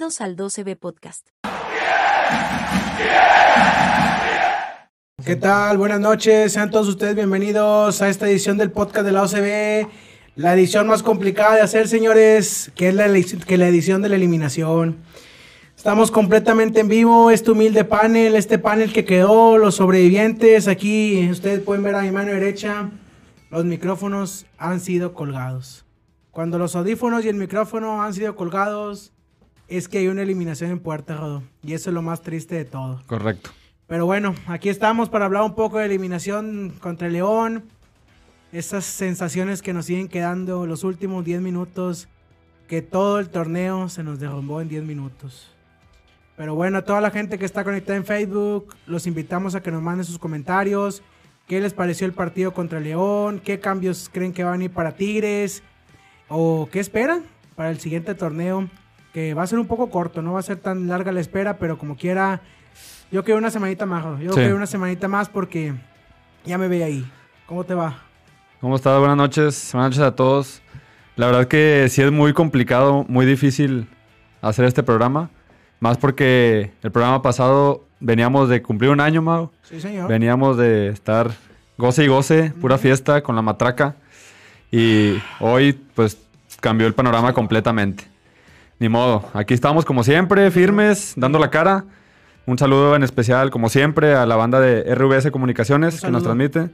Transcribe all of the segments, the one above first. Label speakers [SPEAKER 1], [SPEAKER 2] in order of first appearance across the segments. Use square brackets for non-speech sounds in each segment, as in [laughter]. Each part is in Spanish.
[SPEAKER 1] Bienvenidos al 12B Podcast.
[SPEAKER 2] ¿Qué tal? Buenas noches, sean todos ustedes bienvenidos a esta edición del podcast de la OCB, la edición más complicada de hacer, señores, que es la, que la edición de la eliminación. Estamos completamente en vivo, este humilde panel, este panel que quedó, los sobrevivientes, aquí ustedes pueden ver a mi mano derecha, los micrófonos han sido colgados. Cuando los audífonos y el micrófono han sido colgados, es que hay una eliminación en puerta, Rodo. Y eso es lo más triste de todo.
[SPEAKER 3] Correcto.
[SPEAKER 2] Pero bueno, aquí estamos para hablar un poco de eliminación contra el León. Esas sensaciones que nos siguen quedando los últimos 10 minutos. Que todo el torneo se nos derrumbó en 10 minutos. Pero bueno, a toda la gente que está conectada en Facebook, los invitamos a que nos manden sus comentarios. ¿Qué les pareció el partido contra el León? ¿Qué cambios creen que van a ir para Tigres? ¿O qué esperan para el siguiente torneo? Que va a ser un poco corto, no va a ser tan larga la espera, pero como quiera yo quiero una semanita más, Yo quiero una semanita más porque ya me ve ahí. ¿Cómo te va?
[SPEAKER 3] ¿Cómo estás? Buenas noches. Buenas noches a todos. La verdad que sí es muy complicado, muy difícil hacer este programa. Más porque el programa pasado veníamos de cumplir un año, Mau.
[SPEAKER 2] Sí, señor.
[SPEAKER 3] Veníamos de estar goce y goce, pura fiesta con la matraca. Y hoy, pues, cambió el panorama completamente. Ni modo. Aquí estamos como siempre, firmes, dando la cara. Un saludo en especial, como siempre, a la banda de RVS Comunicaciones que nos transmite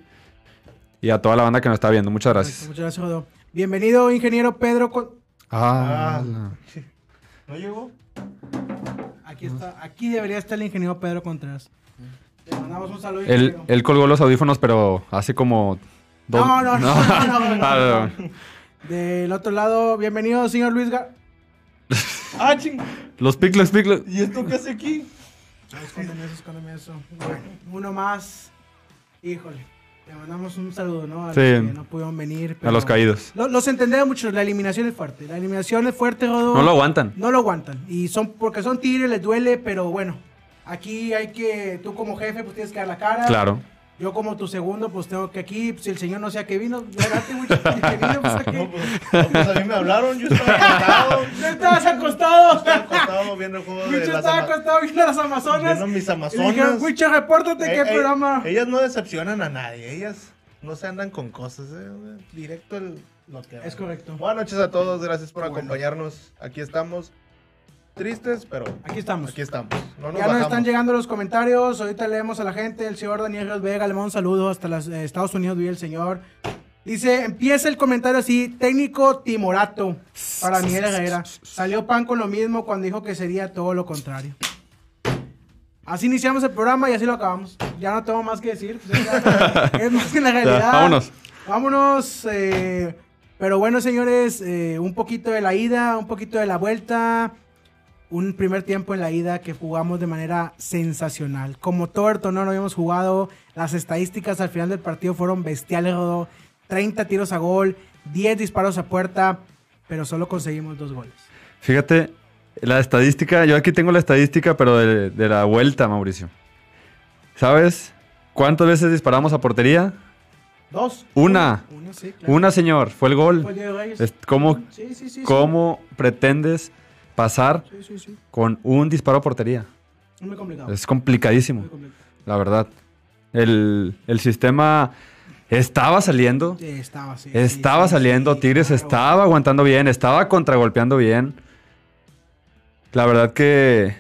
[SPEAKER 3] y a toda la banda que nos está viendo. Muchas gracias.
[SPEAKER 2] Muchas gracias, Jodo. Bienvenido, ingeniero Pedro.
[SPEAKER 3] Ah, [laughs]
[SPEAKER 4] ¿no llegó?
[SPEAKER 2] Aquí está, aquí debería estar el ingeniero Pedro Contreras. Le mandamos un saludo.
[SPEAKER 3] Él, él colgó los audífonos, pero hace como
[SPEAKER 2] dos. No, no, no. no, ah, [laughs] Del otro lado, bienvenido, señor Luis Gar...
[SPEAKER 4] ah, ching.
[SPEAKER 3] Los picles, picles.
[SPEAKER 4] ¿Y esto qué hace aquí?
[SPEAKER 2] Escóndeme eso, escóndeme eso. Bueno, uno más. Híjole. Le mandamos un saludo, ¿no? A
[SPEAKER 3] sí.
[SPEAKER 2] los que no pudieron venir.
[SPEAKER 3] a los caídos.
[SPEAKER 2] los entendemos mucho. La eliminación es fuerte. La eliminación es fuerte, Rodo.
[SPEAKER 3] No lo aguantan.
[SPEAKER 2] No lo aguantan. Y son porque son tigres, les duele, pero bueno. Aquí hay que. Tú como jefe, pues tienes que dar la cara.
[SPEAKER 3] Claro.
[SPEAKER 2] Yo como tu segundo, pues tengo que aquí, si el señor no sea que vino, date mucho que vino, pues aquí.
[SPEAKER 4] No, pues, pues, a mí me hablaron, yo estaba acostado. [laughs]
[SPEAKER 2] ¿Tú estabas acostado?
[SPEAKER 4] Estaba acostado viendo el juego de
[SPEAKER 2] las estaba acostado viendo las Amazonas.
[SPEAKER 4] Viendo mis Amazonas. Y
[SPEAKER 2] dijeron, Wicho, repórtate, ¿qué eh, programa?
[SPEAKER 4] Ellas no decepcionan a nadie, ellas no se andan con cosas, eh, directo el, lo que
[SPEAKER 2] Es correcto.
[SPEAKER 4] Buenas noches a todos, gracias por acompañarnos, aquí estamos tristes, pero
[SPEAKER 2] aquí estamos.
[SPEAKER 4] Aquí estamos.
[SPEAKER 2] ya nos están llegando los comentarios. Ahorita leemos a la gente. El señor Daniel Vega le manda un saludo. Hasta los eh, Estados Unidos vive el señor. Dice, empieza el comentario así, técnico timorato para Miguel Herrera. Salió pan con lo mismo cuando dijo que sería todo lo contrario. Así iniciamos el programa y así lo acabamos. Ya no tengo más que decir. [laughs] es más que la realidad.
[SPEAKER 3] vámonos.
[SPEAKER 2] Vámonos. Eh, pero bueno, señores, eh, un poquito de la ida, un poquito de la vuelta un primer tiempo en la ida que jugamos de manera sensacional. Como todo el torneo no habíamos jugado, las estadísticas al final del partido fueron bestiales, Rodó. 30 tiros a gol, 10 disparos a puerta, pero solo conseguimos dos goles.
[SPEAKER 3] Fíjate, la estadística, yo aquí tengo la estadística, pero de, la vuelta, Mauricio. ¿Sabes cuántas veces disparamos a portería?
[SPEAKER 2] Dos.
[SPEAKER 3] Una. Una, señor. Fue el gol. ¿Cómo, ¿Cómo pretendes pasar con un disparo a portería.
[SPEAKER 2] Es muy complicado.
[SPEAKER 3] Es complicadísimo, la verdad. El, sistema estaba saliendo.
[SPEAKER 2] estaba,
[SPEAKER 3] estaba saliendo, Tigres estaba aguantando bien, estaba contragolpeando bien. La verdad que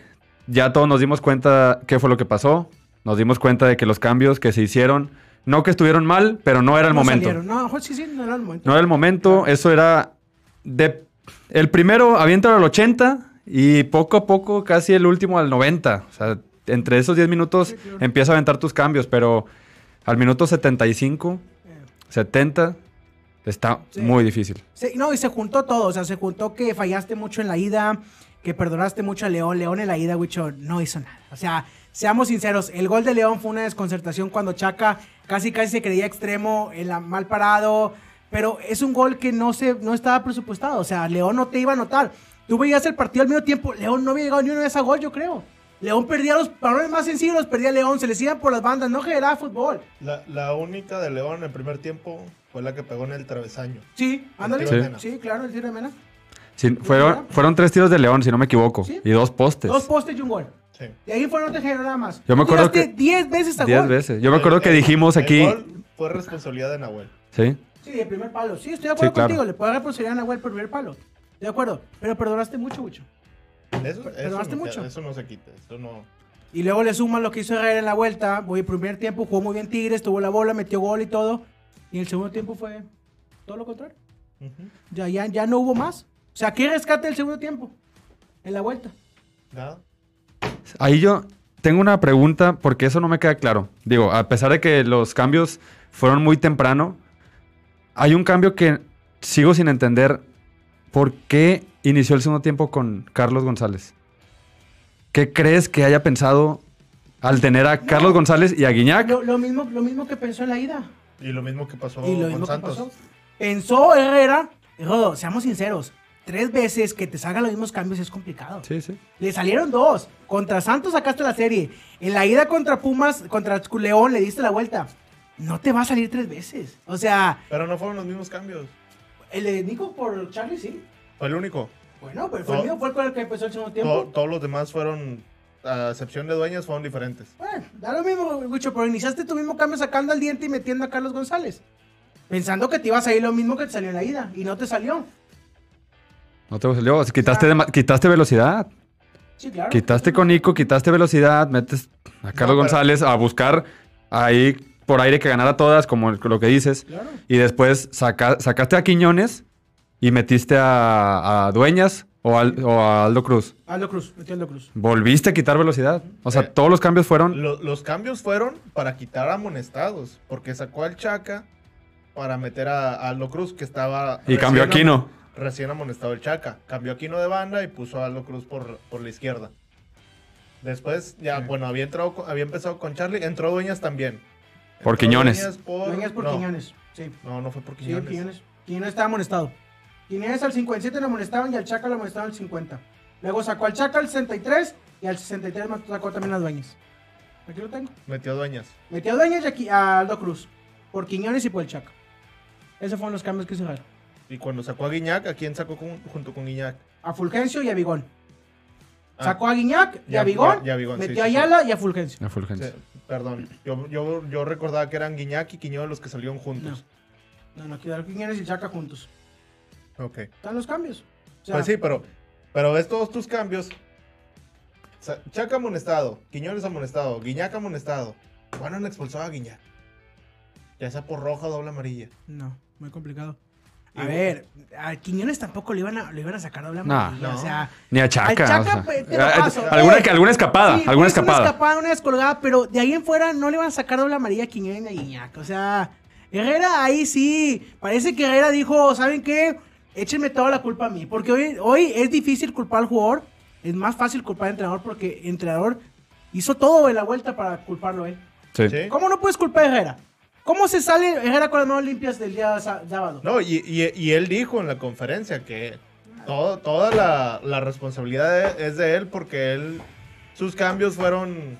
[SPEAKER 3] ya todos nos dimos cuenta qué fue lo que pasó. Nos dimos cuenta de que los cambios que se hicieron, no que estuvieron mal, pero no era el momento.
[SPEAKER 2] No, sí, sí, no era el momento.
[SPEAKER 3] No era el momento, eso era de el primero avienta al 80 y poco a poco casi el último al 90. O sea, entre esos 10 minutos empieza a aventar tus cambios, pero al minuto 75, 70, está muy difícil.
[SPEAKER 2] Sí, no, y se juntó todo. O sea, se juntó que fallaste mucho en la ida, que perdonaste mucho a León. León en la ida, Wicho, no hizo nada. O sea, seamos sinceros, el gol de León fue una desconcertación cuando Chaca casi casi se creía extremo, en la, mal parado pero es un gol que no, se, no estaba presupuestado. O sea, León no te iba a notar. Tú veías el partido al mismo tiempo. León no había llegado ni una vez a gol, yo creo. León perdía los balones más sencillos, los perdía León. Se les iban por las bandas, no generaba fútbol.
[SPEAKER 4] La, única de León en el primer tiempo fue la que pegó en el travesaño.
[SPEAKER 2] Sí, ándale. Sí. claro, el tiro de Mena.
[SPEAKER 3] Sí, fueron, fueron tres tiros de León, si no me equivoco.
[SPEAKER 2] Sí.
[SPEAKER 3] Y dos postes.
[SPEAKER 2] Dos postes y un gol.
[SPEAKER 4] Sí.
[SPEAKER 2] Y ahí fue no te generó nada más.
[SPEAKER 3] Yo me acuerdo
[SPEAKER 2] Tiraste
[SPEAKER 3] que-
[SPEAKER 2] 10 veces a
[SPEAKER 3] Diez
[SPEAKER 2] gol.
[SPEAKER 3] veces. Yo me acuerdo
[SPEAKER 4] El-
[SPEAKER 3] que
[SPEAKER 4] el-
[SPEAKER 3] dijimos
[SPEAKER 4] el
[SPEAKER 3] aquí.
[SPEAKER 4] gol fue responsabilidad de Nahuel.
[SPEAKER 3] Sí.
[SPEAKER 2] Sí, el primer palo. Sí, estoy de acuerdo
[SPEAKER 3] Sí, claro.
[SPEAKER 2] contigo. Le puedo dar responsabilidad a Nahuel por el primer palo. De acuerdo. Pero perdonaste mucho, mucho.
[SPEAKER 4] Eso, eso,
[SPEAKER 2] Perdonaste
[SPEAKER 4] no,
[SPEAKER 2] mucho.
[SPEAKER 4] eso no se quita. Eso no.
[SPEAKER 2] Y luego le suman lo que hizo Herrera en la vuelta. Voy el primer tiempo, jugó muy bien Tigres, tuvo la bola, metió gol y todo. Y el segundo tiempo fue todo lo contrario.
[SPEAKER 4] Ujú.
[SPEAKER 2] Ya, ya, ya no hubo más. O sea, ¿qué rescate el segundo tiempo? En la vuelta.
[SPEAKER 4] Nada.
[SPEAKER 3] Ahí yo tengo una pregunta porque eso no me queda claro. Digo, a pesar de que los cambios fueron muy temprano, hay un cambio que sigo sin entender. ¿Por qué inició el segundo tiempo con Carlos González? ¿Qué crees que haya pensado al tener a Carlos González y a Guiñac?
[SPEAKER 2] Lo, lo mismo, lo mismo que pensó en la ida.
[SPEAKER 4] Y lo mismo que pasó
[SPEAKER 2] y lo
[SPEAKER 4] con
[SPEAKER 2] mismo
[SPEAKER 4] Santos.
[SPEAKER 2] pasó. Pensó Herrera. Rodo, seamos sinceros. Tres veces que te salgan los mismos cambios es complicado.
[SPEAKER 3] Sí, sí.
[SPEAKER 2] Le salieron dos. Contra Santos sacaste la serie. En la ida contra Pumas, contra León, le diste la vuelta. No te va a salir tres veces. O sea,
[SPEAKER 4] Pero no fueron los mismos cambios.
[SPEAKER 2] el de Nico por Charlie, sí.
[SPEAKER 4] Fue el único.
[SPEAKER 2] Bueno, pero fue el mío, fue con el que empezó el segundo tiempo.
[SPEAKER 4] To- todos los demás fueron, a excepción de dueñas, fueron diferentes.
[SPEAKER 2] Bueno, da lo mismo, Gucho, pero iniciaste tu mismo cambio sacando al diente y metiendo a Carlos González. Pensando que te iba a salir lo mismo que te salió en la ida. Y no te salió.
[SPEAKER 3] No te salió. Quitaste, dema- quitaste velocidad.
[SPEAKER 2] Sí, claro.
[SPEAKER 3] Quitaste con Nico, quitaste velocidad, metes a Carlos
[SPEAKER 4] pero-
[SPEAKER 3] González a buscar ahí por aire que ganara todas, como lo que dices.
[SPEAKER 2] Claro.
[SPEAKER 3] Y después saca- sacaste a Quiñones y metiste a, a Dueñas o, al- o a Aldo Cruz.
[SPEAKER 2] Aldo Cruz, metió Aldo Cruz.
[SPEAKER 3] Volviste a quitar velocidad. O sea,
[SPEAKER 4] Eh,
[SPEAKER 3] todos los cambios fueron.
[SPEAKER 4] Lo- los cambios fueron para quitar a amonestados, porque sacó al Chaca para meter a, a Aldo Cruz, que estaba...
[SPEAKER 3] Y cambió a
[SPEAKER 4] recién
[SPEAKER 3] Aquino.
[SPEAKER 4] Recién amonestado el Chaca. Cambió a Aquino de banda y puso a Aldo Cruz por, por la izquierda. Después, ya, bueno, había, entrado, con- había empezado con Charlie, entró Dueñas también.
[SPEAKER 3] Por Quiñones.
[SPEAKER 4] Dueñas por...
[SPEAKER 2] Dueñas por
[SPEAKER 4] no,
[SPEAKER 2] Quiñones. Sí,
[SPEAKER 4] No, no fue por
[SPEAKER 2] sí,
[SPEAKER 4] Quiñones.
[SPEAKER 2] Quiñones. Quiñones estaba amonestado. Quiñones al 57 lo amonestaban y al Chaca lo amonestaban al 50. Luego sacó al Chaca al 63 y al 63 me sacó también a Dueñas. Aquí lo tengo.
[SPEAKER 4] Metió Dueñas.
[SPEAKER 2] Metió a Dueñas y aquí a Aldo Cruz. Por Quiñones y por el Chaca. Esos fueron los cambios que hizo Herrera.
[SPEAKER 4] Y cuando sacó a Guiñac, ¿a quién sacó con- junto con Guiñac?
[SPEAKER 2] A Fulgencio y a Bigón.
[SPEAKER 4] Ah,
[SPEAKER 2] Sacó a Guiñac y
[SPEAKER 4] ya-
[SPEAKER 2] a
[SPEAKER 4] sí,
[SPEAKER 2] metió
[SPEAKER 4] sí,
[SPEAKER 2] a
[SPEAKER 4] sí.
[SPEAKER 2] Ayala y a Fulgencio.
[SPEAKER 3] La Fulgencio.
[SPEAKER 4] sí, perdón, yo, yo, yo recordaba que eran Guiñac y Quiñones los que salieron juntos.
[SPEAKER 2] No, no, quedaron Quiñones y Chaca juntos.
[SPEAKER 4] Ok.
[SPEAKER 2] Están los cambios. O sea,
[SPEAKER 4] Pues sí, pero, pero ves todos tus cambios. Chaca amonestado, Quiñones amonestado, Guiñac amonestado. ¿Cuándo han expulsado a Guiñac? Ya sea por roja o doble amarilla.
[SPEAKER 2] No, muy complicado. A
[SPEAKER 4] Y-
[SPEAKER 2] ver, a Quiñones tampoco le iban a, le iban a sacar doble amarilla,
[SPEAKER 4] no.
[SPEAKER 2] O sea,
[SPEAKER 3] Ni a Chaca.
[SPEAKER 2] Al Chaca,
[SPEAKER 3] o sea.
[SPEAKER 2] pues, te lo
[SPEAKER 3] Ah,
[SPEAKER 2] paso.
[SPEAKER 3] alguna,
[SPEAKER 2] Eh,
[SPEAKER 3] alguna escapada.
[SPEAKER 2] sí,
[SPEAKER 3] alguna
[SPEAKER 2] pues, Una
[SPEAKER 3] escapada.
[SPEAKER 2] escapada, una descolgada, pero de ahí en fuera no le van a sacar doble amarilla a Quiñones ni a Guiñac. O sea, Herrera ahí sí. Parece que Herrera dijo, ¿saben qué? Échenme toda la culpa a mí. Porque hoy, hoy es difícil culpar al jugador. Es más fácil culpar al entrenador porque el entrenador hizo todo en la vuelta para culparlo a él.
[SPEAKER 3] Sí.
[SPEAKER 4] ¿Sí?
[SPEAKER 2] ¿Cómo no puedes culpar a Herrera? ¿Cómo se sale Herrera con las manos limpias del día sábado?
[SPEAKER 4] No, y, y- y él dijo en la conferencia que todo- toda la, la responsabilidad de- es de él porque él, sus cambios fueron,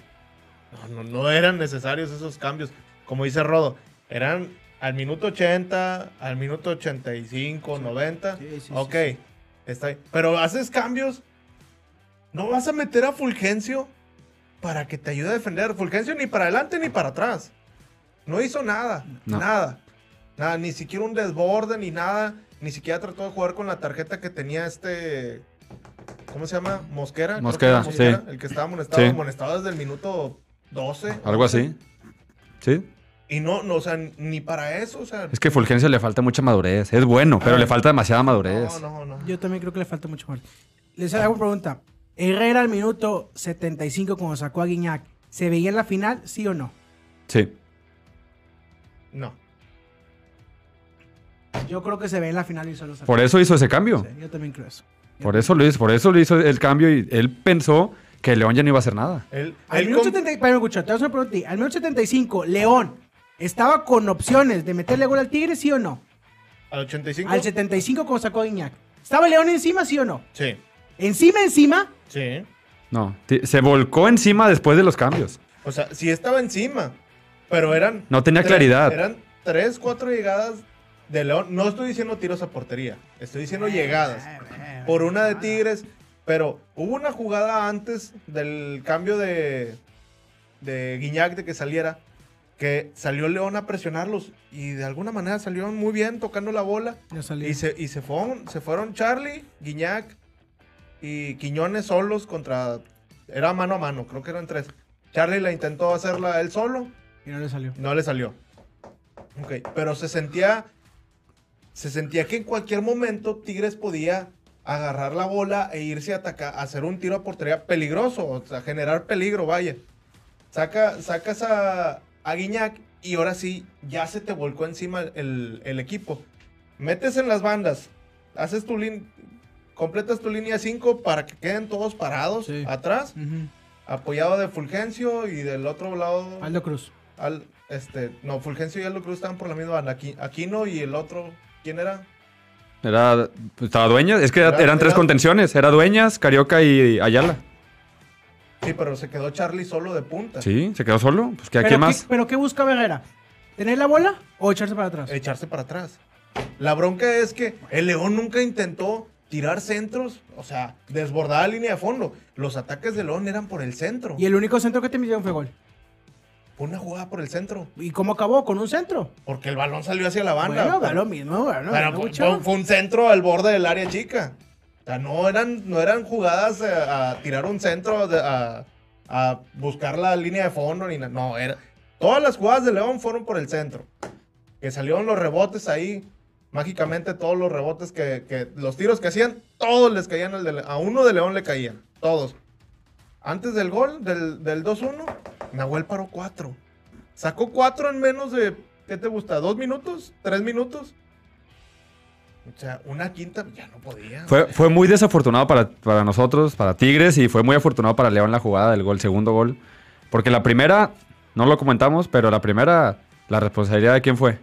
[SPEAKER 4] no, no, no eran necesarios esos cambios. Como dice Rodo, eran al minuto 80, al minuto 85, 90.
[SPEAKER 2] Sí, sí, sí,
[SPEAKER 4] ok,
[SPEAKER 2] sí.
[SPEAKER 4] está ahí. Pero haces cambios, no vas a meter a Fulgencio para que te ayude a defender. Fulgencio ni para adelante ni para atrás. No hizo nada,
[SPEAKER 3] No.
[SPEAKER 4] nada. Nada, ni siquiera un desborde ni nada. Ni siquiera trató de jugar con la tarjeta que tenía este. ¿Cómo se llama? Mosquera.
[SPEAKER 3] Mosquera,
[SPEAKER 4] era
[SPEAKER 3] sí.
[SPEAKER 4] El que estaba amonestado,
[SPEAKER 3] Sí.
[SPEAKER 4] amonestado desde el minuto 12.
[SPEAKER 3] Algo así. Sí.
[SPEAKER 4] Y no, no, o sea, ni para eso, o sea.
[SPEAKER 3] Es que Fulgencio le falta mucha madurez. Es bueno, pero le falta demasiada madurez.
[SPEAKER 4] No, no, no.
[SPEAKER 2] Yo también creo que le falta mucho más. Les hago una pregunta. Herrera al minuto 75 cuando sacó a Guiñac, ¿se veía en la final, sí o no?
[SPEAKER 3] Sí.
[SPEAKER 4] No.
[SPEAKER 2] Yo creo que se ve en la final y solo sacó.
[SPEAKER 3] Por eso hizo ese cambio.
[SPEAKER 2] Sí, yo también creo eso.
[SPEAKER 3] Por eso lo hizo, por eso lo hizo el cambio y él pensó que León ya no iba a hacer nada.
[SPEAKER 4] Él,
[SPEAKER 2] Al minuto
[SPEAKER 4] com-
[SPEAKER 2] 70, pero, escucha, te voy a hacer una pregunta a ti. Al minuto 75, León, ¿estaba con opciones de meterle gol al Tigre, sí o no?
[SPEAKER 4] al 85.
[SPEAKER 2] Al 75 cuando sacó a Guiñac. ¿Estaba León encima, sí o no?
[SPEAKER 4] Sí,
[SPEAKER 2] Encima, encima,
[SPEAKER 4] sí.
[SPEAKER 3] No, se volcó encima después de los cambios.
[SPEAKER 4] O sea, sí estaba encima. Pero eran.
[SPEAKER 3] No tenía
[SPEAKER 4] tres-
[SPEAKER 3] claridad.
[SPEAKER 4] Eran tres, cuatro llegadas de León. No estoy diciendo tiros a portería. Estoy diciendo llegadas.
[SPEAKER 2] Eh, eh,
[SPEAKER 4] por una de Tigres. Pero hubo una jugada antes del cambio de, de Guiñac de que saliera, que salió León a presionarlos y de alguna manera salieron muy bien tocando la bola.
[SPEAKER 2] Ya salió.
[SPEAKER 4] Y se, y se, fueron, se fueron Charlie, Guiñac y Quiñones solos contra... Era mano a mano, creo que eran tres. Charlie la intentó hacerla él solo,
[SPEAKER 2] Y no le salió.
[SPEAKER 4] no le salió. Ok, pero se sentía... Se sentía que en cualquier momento Tigres podía agarrar la bola e irse a atacar, hacer un tiro a portería peligroso, o sea, generar peligro, vaya. Saca, sacas a, a Guiñac y ahora sí, ya se te volcó encima el, el equipo. Metes en las bandas, haces tu línea, completas tu línea 5 para que queden todos parados
[SPEAKER 2] Sí.
[SPEAKER 4] atrás, apoyado de Fulgencio y del otro lado,
[SPEAKER 2] Aldo Cruz.
[SPEAKER 4] Al, este, no, Fulgencio y Aldo Cruz estaban por la misma banda, Aqui- Aquino y el otro, ¿quién era?
[SPEAKER 3] Era, pues, estaba Dueñas, es que
[SPEAKER 4] Era-
[SPEAKER 3] eran tres
[SPEAKER 4] era-
[SPEAKER 3] contenciones, era Dueñas, Carioca y Ayala.
[SPEAKER 4] Sí, pero se quedó Charlie solo de punta.
[SPEAKER 3] Sí, se quedó solo, pues que aquí
[SPEAKER 2] ¿Pero
[SPEAKER 3] más.
[SPEAKER 2] Qué, ¿Pero qué busca Herrera? ¿Tener la bola o echarse para atrás?
[SPEAKER 4] echarse para atrás. La bronca es que el León nunca intentó tirar centros, o sea, desbordar la línea de fondo. Los ataques de León eran por el centro.
[SPEAKER 2] Y el único centro que te metieron fue gol.
[SPEAKER 4] Fue una jugada por el centro.
[SPEAKER 2] ¿Y cómo acabó? Con un centro.
[SPEAKER 4] Porque el balón salió hacia la banda.
[SPEAKER 2] Bueno, lo mismo,
[SPEAKER 4] pero fue, un centro al borde del área chica. O sea, no eran, no eran jugadas eh, a, tirar un centro, a, a buscar la línea de fondo. Ni no, era, todas las jugadas de León fueron por el centro. Que salieron los rebotes ahí. Mágicamente todos los rebotes que, que- los tiros que hacían, todos les caían al de a uno de León le caían, todos. Antes del gol, del, del 2-1, Nahuel paró cuatro. Sacó cuatro en menos de, ¿qué te gusta? ¿Dos minutos? ¿Tres minutos? O sea, una quinta ya no podía.
[SPEAKER 3] Fue, fue muy desafortunado para, para nosotros, para Tigres, y fue muy afortunado para León la jugada del gol, segundo gol. Porque la primera, no lo comentamos, pero la primera, la responsabilidad de quién fue.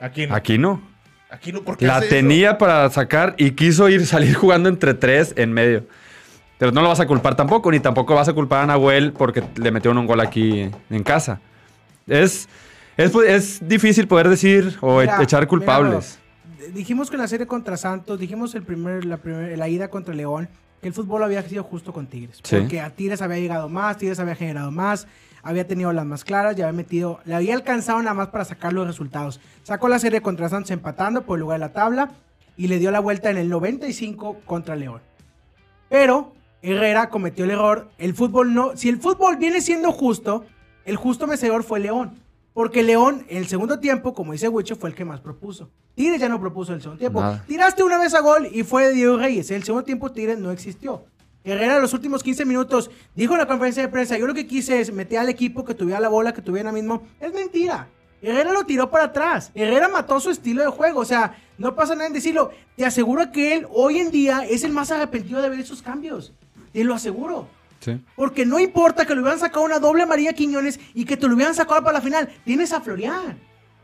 [SPEAKER 4] Aquí no.
[SPEAKER 3] Aquí no.
[SPEAKER 4] Aquí no, porque
[SPEAKER 3] La tenía para sacar y quiso ir salir jugando entre tres en medio. Pero no lo vas a culpar tampoco, ni tampoco vas a culpar a Nahuel porque le metieron un gol aquí en casa. Es, es, es difícil poder decir o
[SPEAKER 2] Mira,
[SPEAKER 3] e- echar culpables.
[SPEAKER 2] mira, dijimos que en la serie contra Santos, dijimos el primer, la, primer- la ida contra León, que el fútbol había sido justo con Tigres.
[SPEAKER 3] Sí.
[SPEAKER 2] Porque a Tigres había llegado más, Tigres había generado más, había tenido las más claras, ya había metido, le había alcanzado nada más para sacar los resultados. Sacó la serie contra Santos empatando por el lugar de la tabla y le dio la vuelta en el 95 contra León. Pero Herrera cometió el error. El fútbol no. Si el fútbol viene siendo justo, el justo merecedor fue León. Porque León, en el segundo tiempo, como dice Wicho, fue el que más propuso. Tigres ya no propuso en el segundo tiempo.
[SPEAKER 3] Nada.
[SPEAKER 2] Tiraste una vez a gol y fue de Diego Reyes. En el segundo tiempo, Tigres no existió. Herrera, en los últimos 15 minutos, dijo en la conferencia de prensa: Yo lo que quise es meter al equipo que tuviera la bola, que tuviera mismo. Es mentira. Herrera lo tiró para atrás. Herrera mató su estilo de juego. O sea, no pasa nada en decirlo. Te aseguro que él hoy en día es el más arrepentido de ver esos cambios. Te lo aseguro.
[SPEAKER 3] Sí.
[SPEAKER 2] Porque no importa que le hubieran sacado una doble amarilla a Quiñones y que te lo hubieran sacado para la final. Tienes a Florian.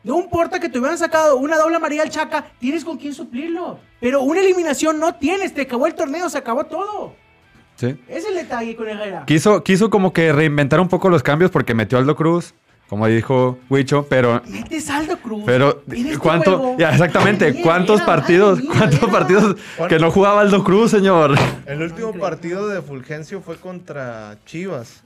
[SPEAKER 2] No importa que te hubieran sacado una doble amarilla al Chaca, tienes con quién suplirlo. Pero una eliminación no tienes, te acabó el torneo, se acabó todo.
[SPEAKER 3] Sí.
[SPEAKER 2] Es el detalle con Herrera.
[SPEAKER 3] Quiso, quiso como que reinventar un poco los cambios porque metió a Aldo Cruz, como dijo Huicho, pero
[SPEAKER 2] Mete saldo Cruz.
[SPEAKER 3] Pero,
[SPEAKER 2] este
[SPEAKER 3] ¿cuánto?
[SPEAKER 2] juego,
[SPEAKER 3] Ya, exactamente. ¿Cuántos partidos? ¿Cuántos partidos que no jugaba Aldo Cruz, señor?
[SPEAKER 4] El último partido de Fulgencio fue contra Chivas.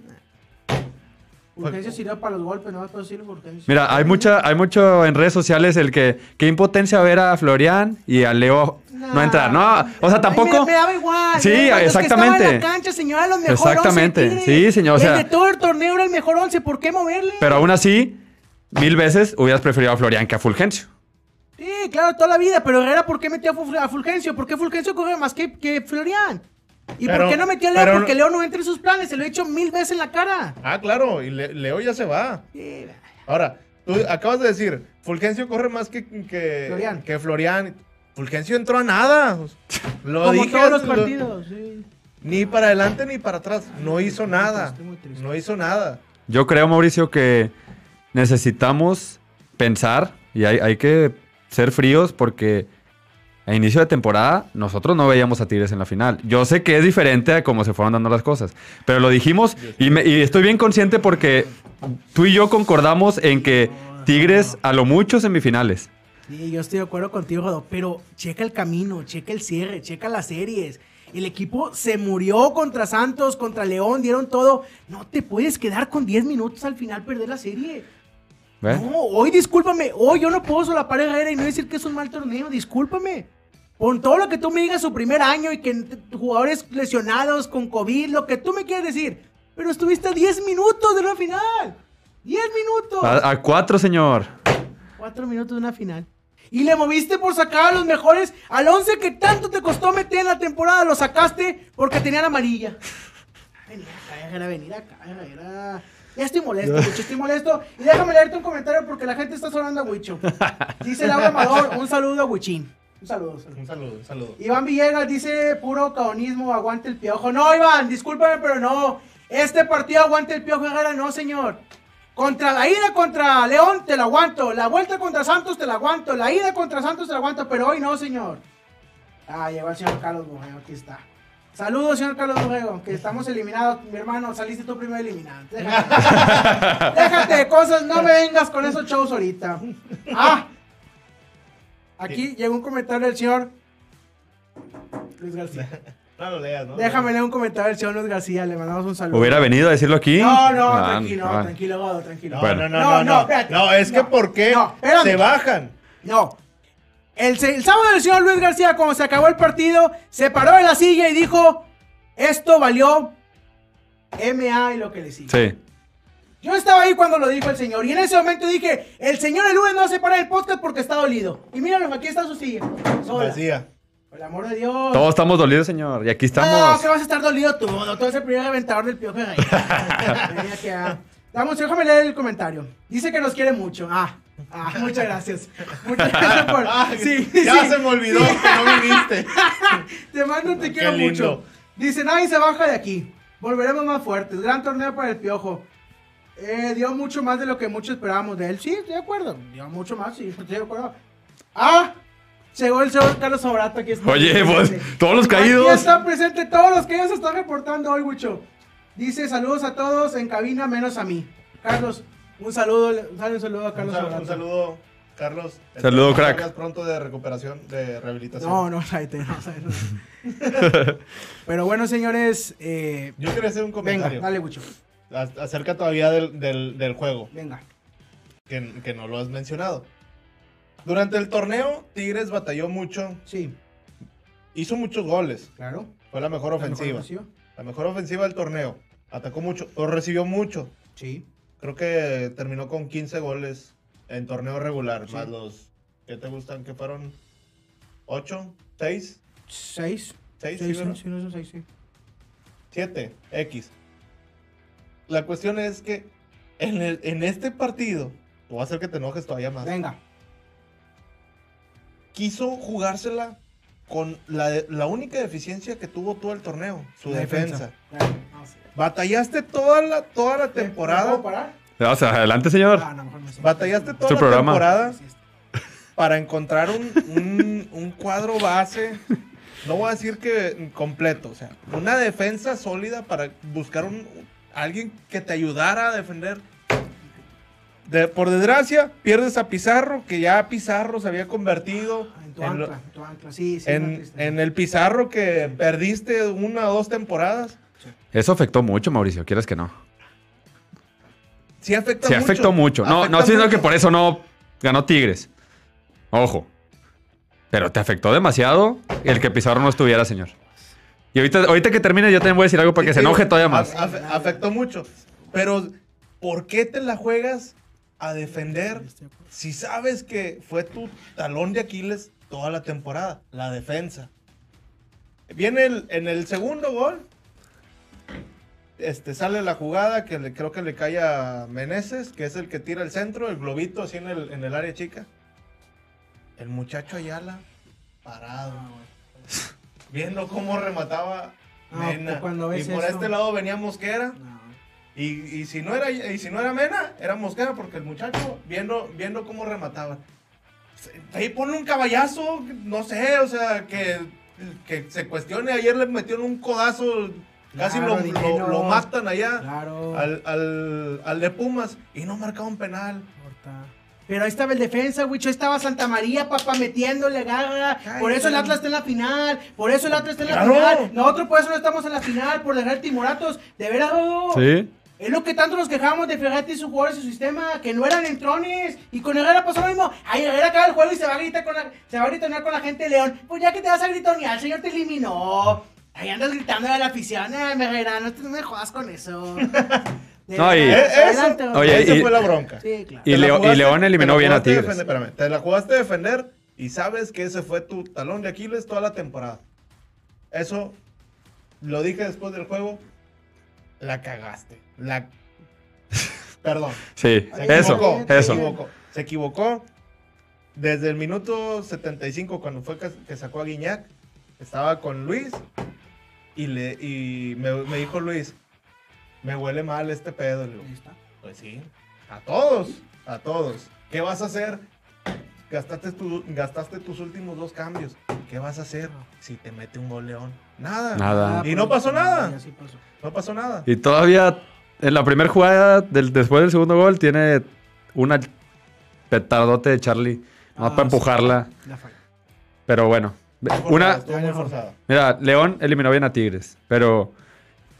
[SPEAKER 2] Fulgencio sirvió para los golpes, no puedo decirlo Fulgencio.
[SPEAKER 3] Mira, hay mucha, hay mucho en redes sociales el que qué impotencia ver a Florian y a Leo no entrar. No, o sea,
[SPEAKER 2] Ay,
[SPEAKER 3] tampoco.
[SPEAKER 2] Me, me daba igual.
[SPEAKER 3] Sí,
[SPEAKER 2] que
[SPEAKER 3] exactamente.
[SPEAKER 2] estaban en la cancha, señora, los mejores
[SPEAKER 3] Exactamente.
[SPEAKER 2] 11 de Tigres.
[SPEAKER 3] Sí, señor, o sea-
[SPEAKER 2] El de todo el torneo era el mejor 11. ¿Por qué moverle?
[SPEAKER 3] Pero aún así, mil veces hubieras preferido a Florian que a Fulgencio.
[SPEAKER 2] Sí, claro, toda la vida. Pero Herrera, ¿por qué metió a Fulgencio? ¿Por qué Fulgencio corre más que, que Florian? ¿Y
[SPEAKER 4] Pero-
[SPEAKER 2] por qué no metió a Leo?
[SPEAKER 4] pero-
[SPEAKER 2] Porque Leo no entra en sus planes. Se lo he dicho mil veces en la cara.
[SPEAKER 4] Ah, claro, y Le- Leo ya se va.
[SPEAKER 2] Sí,
[SPEAKER 4] Ahora, tú acabas de decir, Fulgencio corre más que, que
[SPEAKER 2] Florian.
[SPEAKER 4] que Florian. Fulgencio entró a nada. Lo
[SPEAKER 2] Como
[SPEAKER 4] dije,
[SPEAKER 2] todos los
[SPEAKER 4] lo-
[SPEAKER 2] partidos. sí.
[SPEAKER 4] Ni para adelante ni para atrás. No hizo nada.
[SPEAKER 2] Estoy muy triste.
[SPEAKER 4] No hizo nada.
[SPEAKER 3] Yo creo, Mauricio, que necesitamos pensar y hay, hay que ser fríos porque a inicio de temporada nosotros no veíamos a Tigres en la final. Yo sé que es diferente a cómo se fueron dando las cosas, pero lo dijimos y, estoy bien consciente porque tú y yo concordamos en que Tigres a lo mucho semifinales.
[SPEAKER 2] Sí, yo estoy de acuerdo contigo, pero checa el camino, checa el cierre, checa las series. El equipo se murió contra Santos, contra León, dieron todo. No te puedes quedar con 10 minutos al final perder la serie. No, hoy discúlpame, hoy yo no puedo solapar Herrera y no decir que es un mal torneo, discúlpame. Con todo lo que tú me digas su primer año y que jugadores lesionados con COVID, lo que tú me quieres decir. Pero estuviste a 10 minutos de una final. 10 minutos.
[SPEAKER 3] A, a cuatro, señor.
[SPEAKER 2] Cuatro minutos de una final. Y le moviste por sacar a los mejores. Al 11 que tanto te costó meter en la temporada, lo sacaste porque tenían amarilla. [laughs] Venir acá, venir acá, Herrera. Ya estoy molesto, Wicho, estoy molesto. Y déjame leerte un comentario porque la gente está sonando a Wicho. Dice Laura Amador, un saludo a Wichín. Un saludo, saludo.
[SPEAKER 4] Un saludo, un saludo.
[SPEAKER 2] Iván Villegas dice puro caonismo, aguante el piojo. No, Iván, discúlpame, pero no. Este partido aguante el piojo Herrera, no, señor. Contra la ida contra León te la aguanto. La vuelta contra Santos te la aguanto. La ida contra Santos te la aguanto, pero hoy no, señor. Ah, llegó el señor Carlos Borrego, aquí está. Saludos, señor Carlos Borrego, que estamos eliminados. Mi hermano, saliste tú primero eliminado. [laughs] Déjate, déjate de cosas, no me vengas con esos shows ahorita. Ah, aquí llegó un comentario del señor Luis García.
[SPEAKER 4] No lo leas, ¿no?
[SPEAKER 2] Déjame leer un comentario del señor Luis García, le mandamos un saludo.
[SPEAKER 3] Hubiera venido a decirlo aquí.
[SPEAKER 2] No, no,
[SPEAKER 3] Ah,
[SPEAKER 2] tranquilo,
[SPEAKER 3] ah.
[SPEAKER 2] tranquilo, Godo, tranquilo.
[SPEAKER 4] No,
[SPEAKER 3] Bueno.
[SPEAKER 4] no, no, no, no.
[SPEAKER 2] espérate.
[SPEAKER 4] No, es que
[SPEAKER 2] No,
[SPEAKER 4] ¿por qué se bajan?
[SPEAKER 2] No. El, el sábado el señor Luis García, cuando se acabó el partido, se paró de la silla y dijo, esto valió MA y lo que le sigue.
[SPEAKER 3] Sí.
[SPEAKER 2] Yo estaba ahí cuando lo dijo el señor y en ese momento dije, el señor el lunes no se para el podcast porque está dolido. Y míralo, aquí está su silla. Sola.
[SPEAKER 4] Vacía.
[SPEAKER 2] Por el amor de Dios.
[SPEAKER 3] Todos estamos dolidos, señor. Y aquí
[SPEAKER 2] No,
[SPEAKER 3] estamos.
[SPEAKER 2] que vas a estar dolido tú, no, tú eres el primer aventador del piojo de ahí. Ah. Vamos, déjame leer el comentario. Dice que nos quiere mucho. Ah, ah muchas gracias. Muchas [laughs] gracias por.
[SPEAKER 4] Ah,
[SPEAKER 2] sí,
[SPEAKER 4] ya
[SPEAKER 2] sí.
[SPEAKER 4] se me olvidó que no viniste. [laughs]
[SPEAKER 2] Te mando te quiero
[SPEAKER 4] lindo.
[SPEAKER 2] mucho. Dice, nadie se baja de aquí. Volveremos más fuertes. Gran torneo para el piojo. Eh, dio mucho más de lo que muchos esperábamos de él. Sí, estoy de acuerdo. Dio mucho más, sí, estoy de acuerdo. Ah, llegó el señor Carlos Sobrato. Aquí está.
[SPEAKER 3] Oye, pues, todos los
[SPEAKER 2] Aquí
[SPEAKER 3] caídos.
[SPEAKER 2] están presentes todos los que ellos están reportando hoy, Wicho. Dice, saludos a todos en cabina, menos a mí. Carlos, un saludo, dale un saludo a
[SPEAKER 4] Un,
[SPEAKER 2] Carlos
[SPEAKER 4] sal-
[SPEAKER 2] Sobrato.
[SPEAKER 4] un saludo, Carlos.
[SPEAKER 3] Saludo, crack.
[SPEAKER 4] pronto de recuperación, de rehabilitación.
[SPEAKER 2] No, no, cállate, no, no. [laughs] Pero bueno, señores, eh,
[SPEAKER 4] Yo quería hacer un
[SPEAKER 2] venga,
[SPEAKER 4] comentario
[SPEAKER 2] dale, Wicho.
[SPEAKER 4] a- acerca todavía del, del, del juego,
[SPEAKER 2] Venga.
[SPEAKER 4] que, que no lo has mencionado. Durante el torneo, Tigres batalló mucho,
[SPEAKER 2] Sí,
[SPEAKER 4] hizo muchos goles,
[SPEAKER 2] claro.
[SPEAKER 4] fue la mejor
[SPEAKER 2] La mejor
[SPEAKER 4] ofensiva.
[SPEAKER 2] ofensiva.
[SPEAKER 4] La mejor ofensiva del torneo. Atacó mucho, pero recibió mucho.
[SPEAKER 2] Sí.
[SPEAKER 4] Creo que terminó con 15 goles en torneo regular,
[SPEAKER 2] Sí.
[SPEAKER 4] más los que te gustan, que fueron 8, 6,
[SPEAKER 2] Seis.
[SPEAKER 4] 6,
[SPEAKER 2] Seis, sí, sí, no son seis, sí.
[SPEAKER 4] 7, X. La cuestión es que en, el- en este partido, te voy a hacer que te enojes todavía más.
[SPEAKER 2] Venga.
[SPEAKER 4] Quiso jugársela con la, la única deficiencia que tuvo todo el torneo, su
[SPEAKER 2] La
[SPEAKER 4] defensa.
[SPEAKER 2] Vamos.
[SPEAKER 4] Batallaste toda la, toda la
[SPEAKER 2] ¿Me puedo
[SPEAKER 4] temporada.
[SPEAKER 2] parar?
[SPEAKER 3] Vamos, adelante, señor.
[SPEAKER 2] Ah, no, mejor me siento.
[SPEAKER 4] Batallaste toda
[SPEAKER 3] Su
[SPEAKER 4] la
[SPEAKER 3] programa.
[SPEAKER 4] temporada para encontrar un, un- un cuadro base. No voy a decir que completo, o sea, una defensa sólida para buscar un, alguien que te ayudara a defender. De- por desgracia, pierdes a Pizarro, que ya Pizarro se había convertido
[SPEAKER 2] Ah, En tu
[SPEAKER 4] en, lo-
[SPEAKER 2] ancla, en tu ancla. Sí, sí. una
[SPEAKER 4] en-
[SPEAKER 2] tristeza.
[SPEAKER 4] en el Pizarro que perdiste una o dos temporadas.
[SPEAKER 3] Eso afectó mucho, Mauricio. ¿Quieres que no?
[SPEAKER 4] Sí afecta
[SPEAKER 3] Sí,
[SPEAKER 4] mucho.
[SPEAKER 3] afectó mucho. No, no estoy diciendo que por eso no ganó Tigres. Ojo. Pero te afectó demasiado el que Pizarro no estuviera, señor. Y ahorita, ahorita que termine, yo también voy a decir algo para que se
[SPEAKER 4] Sí,
[SPEAKER 3] enoje todavía más.
[SPEAKER 4] af- af- afectó mucho. Pero, ¿por qué te la juegas a defender si sabes que fue tu talón de Aquiles toda la temporada? La defensa. Viene el- en el segundo gol. Este, sale la jugada que le- creo que le cae a Meneses, que es el que tira el centro, el globito así en el, en el área chica. El muchacho Ayala, parado. Viendo cómo remataba
[SPEAKER 2] No,
[SPEAKER 4] Mena.
[SPEAKER 2] pues
[SPEAKER 4] y por
[SPEAKER 2] eso-
[SPEAKER 4] este lado venía Mosquera.
[SPEAKER 2] No.
[SPEAKER 4] Y, y si no era y si no era Mena, era Mosquera porque el muchacho viendo viendo cómo remataba. Ahí ponle un caballazo, no sé, o sea, que, que se cuestione. Ayer le metieron un codazo, casi
[SPEAKER 2] Claro,
[SPEAKER 4] lo, lo- lo matan allá
[SPEAKER 2] Claro.
[SPEAKER 4] al, al, al de Pumas y no marcaban penal.
[SPEAKER 2] Corta. Pero ahí estaba el defensa, Wicho. Ahí estaba Santa María, papá, metiéndole garra. Por eso el Atlas está en la final. Por eso el Atlas está en la
[SPEAKER 4] Claro.
[SPEAKER 2] final. Nosotros por eso no estamos en la final. Por dejar timoratos. De veras, Rodo.
[SPEAKER 3] Sí.
[SPEAKER 2] Es lo que tanto nos quejábamos de Ferretti y sus jugadores y su sistema, que no eran entrones. Y con Herrera pasó lo mismo. Ay, Herrera acaba el juego y se va a gritar con la, se va a gritonear con la gente de León. Pues ya que te vas a gritonear, el señor te eliminó. Ahí andas gritando a la afición. Ay, Herrera, no, te- me jodas con eso. [laughs]
[SPEAKER 3] No, y-
[SPEAKER 4] Eh,
[SPEAKER 2] adelante,
[SPEAKER 4] eso.
[SPEAKER 3] Oye,
[SPEAKER 4] esa
[SPEAKER 3] y-
[SPEAKER 4] fue la bronca.
[SPEAKER 2] Sí, claro.
[SPEAKER 3] Y
[SPEAKER 4] Te la
[SPEAKER 3] Leo- y
[SPEAKER 4] jugaste-
[SPEAKER 3] León eliminó bien a Tigres.
[SPEAKER 4] defender- espérame, te la jugaste a defender y sabes que ese fue tu talón de Aquiles toda la temporada. Eso lo dije después del juego. La cagaste. La. [laughs] Perdón.
[SPEAKER 3] Sí,
[SPEAKER 4] Se
[SPEAKER 3] eso,
[SPEAKER 4] equivocó, Se equivocó. Se equivocó. Desde el minuto 75, cuando fue que, que sacó a Guiñac, estaba con Luis y, le, y me, me dijo Luis, me huele mal este pedo. Le digo,
[SPEAKER 2] Ahí está.
[SPEAKER 4] pues sí, a todos, a todos. ¿Qué vas a hacer? Gastaste, tu- gastaste tus últimos dos cambios. ¿Qué vas a hacer si te mete un gol León? Nada.
[SPEAKER 3] Nada.
[SPEAKER 4] Y no pasó nada. No pasó nada.
[SPEAKER 3] Y todavía en la primera jugada, del, después del segundo gol, tiene una petardote de Charlie. Más
[SPEAKER 2] Ah,
[SPEAKER 3] para
[SPEAKER 2] sí.
[SPEAKER 3] empujarla.
[SPEAKER 2] La falla.
[SPEAKER 3] Pero bueno.
[SPEAKER 4] Forzada,
[SPEAKER 3] Una,
[SPEAKER 4] Estuvo muy forzada.
[SPEAKER 3] mira, León eliminó bien a Tigres. Pero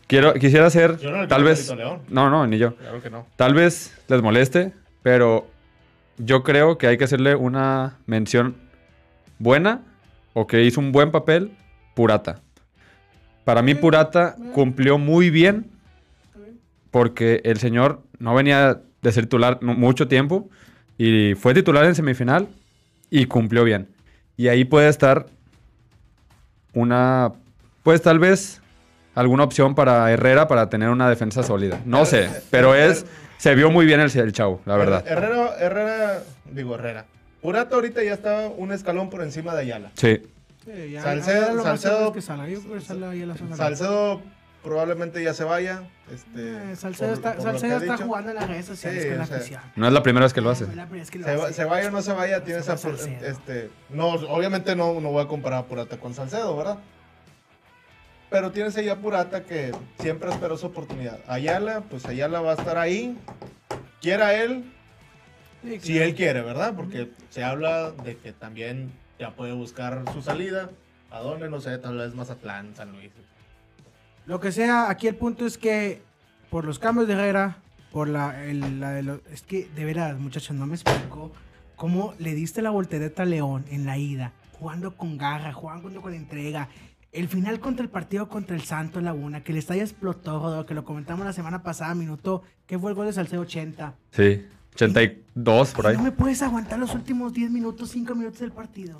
[SPEAKER 3] quiero, quisiera hacer,
[SPEAKER 4] Yo no le
[SPEAKER 3] tal vez...
[SPEAKER 4] León.
[SPEAKER 3] No, no, ni yo.
[SPEAKER 4] Claro que no.
[SPEAKER 3] Tal vez les moleste, pero yo creo que hay que hacerle una mención buena o que hizo un buen papel, Purata. Para mí Purata cumplió muy bien porque el señor no venía de ser titular mucho tiempo y fue titular en semifinal y cumplió bien. Y ahí puede estar una, pues tal vez alguna opción para Herrera para tener una defensa sólida. No sé, pero es, se vio muy bien el, el chavo, la verdad.
[SPEAKER 4] Herrera, Herrera, digo Herrera. Purata ahorita ya está un escalón por encima de Ayala.
[SPEAKER 3] Sí,
[SPEAKER 2] Sí, ya-
[SPEAKER 4] Salcedo-
[SPEAKER 2] que.
[SPEAKER 4] Salcedo probablemente ya se vaya. Este,
[SPEAKER 2] Eh, Salcedo
[SPEAKER 4] por-
[SPEAKER 2] está,
[SPEAKER 4] por
[SPEAKER 2] Salcedo está jugando en las redes sociales
[SPEAKER 4] Sí,
[SPEAKER 2] con la
[SPEAKER 4] o sea,
[SPEAKER 2] afición.
[SPEAKER 3] no es la primera vez que lo hace.
[SPEAKER 2] No, que lo
[SPEAKER 4] Se, va- se vaya o no se vaya, tiene esa. Este, no, obviamente no, no voy a comparar a Purata con Salcedo, ¿verdad? Pero tienes ahí a Purata que siempre esperó su oportunidad. Ayala, pues Ayala va a estar ahí. Quiera él,
[SPEAKER 2] Sí,
[SPEAKER 4] si él quiere, ¿verdad? Porque se habla de que también ya puede buscar su salida. ¿A dónde? No sé, tal vez Mazatlán, San Luis.
[SPEAKER 2] Lo que sea, aquí el punto es que por los cambios de Herrera, por la, el- la de los- es que de veras, muchachos, no me explico cómo le diste la voltereta a León en la ida, jugando con garra, jugando con entrega. El final contra el partido contra el Santos Laguna, que el estadio explotó, que lo comentamos la semana pasada, minuto, que fue el gol de Salcedo 80.
[SPEAKER 3] Sí, 82 por
[SPEAKER 2] Y
[SPEAKER 3] ahí.
[SPEAKER 2] No me puedes aguantar los últimos 10 minutos, 5 minutos del partido.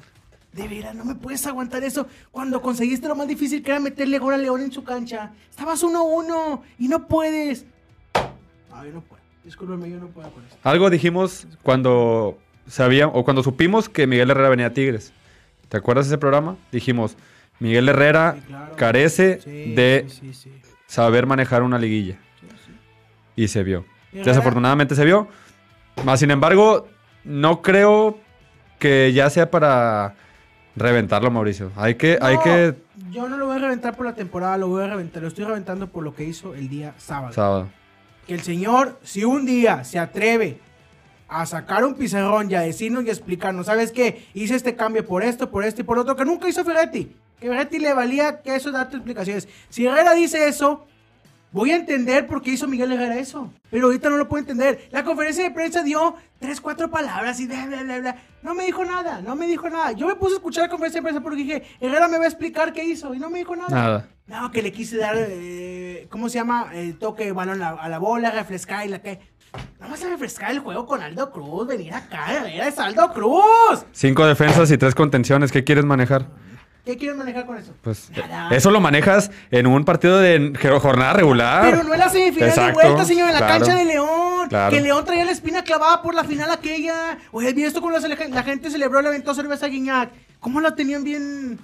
[SPEAKER 2] De veras, no me puedes aguantar eso. Cuando conseguiste lo más difícil que era meterle gol a León en su cancha. Estabas 1-1 y no puedes. No, yo no puedo. Discúlpeme, yo no puedo con esto.
[SPEAKER 3] Algo dijimos cuando sabía o cuando supimos que Miguel Herrera venía a Tigres. ¿Te acuerdas de ese programa? Dijimos, Miguel Herrera
[SPEAKER 2] Sí, claro.
[SPEAKER 3] carece
[SPEAKER 2] Sí,
[SPEAKER 3] de
[SPEAKER 2] sí,
[SPEAKER 3] saber manejar una liguilla.
[SPEAKER 2] Sí, sí.
[SPEAKER 3] Y se vio. Desafortunadamente se vio. Más sin embargo, no creo que ya sea para reventarlo, Mauricio. Hay que, hay que.
[SPEAKER 2] Yo no lo voy a reventar por la temporada, lo voy a reventar. Lo estoy reventando por lo que hizo el día sábado.
[SPEAKER 3] Sábado.
[SPEAKER 2] que el señor, si un día se atreve a sacar un pizarrón y a decirnos y a explicarnos, ¿sabes qué? Hice este cambio por esto, por esto y por otro, que nunca hizo Ferretti. Que Ferretti le valía que eso darte explicaciones. Si Herrera dice eso, voy a entender por qué hizo Miguel Herrera eso. Pero ahorita no lo puedo entender. La conferencia de prensa dio tres, cuatro palabras y bla, bla, bla, bla. No me dijo nada, no me dijo nada. Yo me puse a escuchar la conferencia de prensa porque dije, Herrera me va a explicar qué hizo y no me dijo nada.
[SPEAKER 3] Nada.
[SPEAKER 2] No, que le quise dar, eh, ¿cómo se llama? El toque de balón a, a la bola, refrescar y la que... Vamos a refrescar el juego con Aldo Cruz, venir acá, Herrera es Aldo Cruz.
[SPEAKER 3] Cinco defensas y tres contenciones. ¿Qué quieres manejar?
[SPEAKER 2] ¿Qué quieres manejar con eso?
[SPEAKER 3] Pues
[SPEAKER 2] Nada.
[SPEAKER 3] eso lo manejas en un partido de jornada regular.
[SPEAKER 2] Pero no en la semifinal
[SPEAKER 3] Exacto,
[SPEAKER 2] de vuelta, señor, en la
[SPEAKER 3] claro.
[SPEAKER 2] cancha de León.
[SPEAKER 3] Claro.
[SPEAKER 2] Que León traía la espina clavada por la final aquella. Oye, ¿vi esto como la, la gente celebró, le aventó cerveza a Guiñac? ¿Cómo la tenían bien...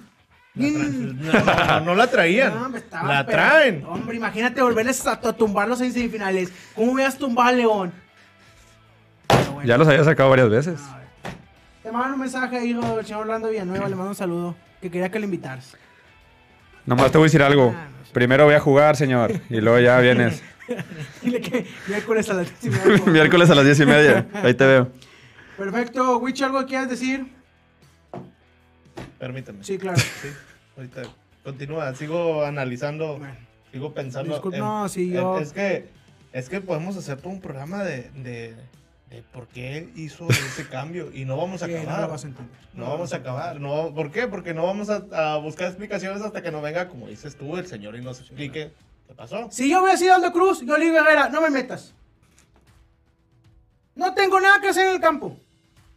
[SPEAKER 2] bien...
[SPEAKER 4] No, no, no la traían.
[SPEAKER 2] No, hombre, estaba
[SPEAKER 4] la
[SPEAKER 2] pero-
[SPEAKER 4] traen.
[SPEAKER 2] Hombre, imagínate volverles a, a tumbarlos en semifinales. ¿Cómo hubieras tumbado a León? Bueno.
[SPEAKER 3] Ya los había sacado varias veces.
[SPEAKER 2] Te mandan un mensaje ahí, señor Orlando Villanueva, le mando un saludo. Que quería que le invitaras.
[SPEAKER 3] Nomás te voy a decir algo.
[SPEAKER 2] Ah, no sé.
[SPEAKER 3] Primero voy a jugar, señor. Y luego ya vienes. [laughs]
[SPEAKER 2] Dile que miércoles a las 10 y media. [laughs]
[SPEAKER 3] Miércoles a las diez y media. Ahí te veo.
[SPEAKER 2] Perfecto, Wich, ¿algo que quieras decir?
[SPEAKER 4] Permíteme.
[SPEAKER 2] Sí, claro. [laughs]
[SPEAKER 4] Sí, ahorita continúa, sigo analizando,
[SPEAKER 2] Bueno,
[SPEAKER 4] sigo pensando.
[SPEAKER 2] Disculpa,
[SPEAKER 4] en-
[SPEAKER 2] no, sí,
[SPEAKER 4] en-
[SPEAKER 2] yo-
[SPEAKER 4] Es que, es que podemos hacer todo un programa de, de, de por qué hizo ese [laughs] cambio y no vamos a
[SPEAKER 2] no
[SPEAKER 4] acabar.
[SPEAKER 2] lo vas a entender.
[SPEAKER 4] No vamos a acabar. No, ¿Por qué? Porque no vamos a, a buscar explicaciones hasta que no venga, como dices tú, el señor y nos explique qué pasó.
[SPEAKER 2] Si yo hubiera sido Aldo Cruz, digo a Herrera, no me metas. No tengo nada que hacer en el campo.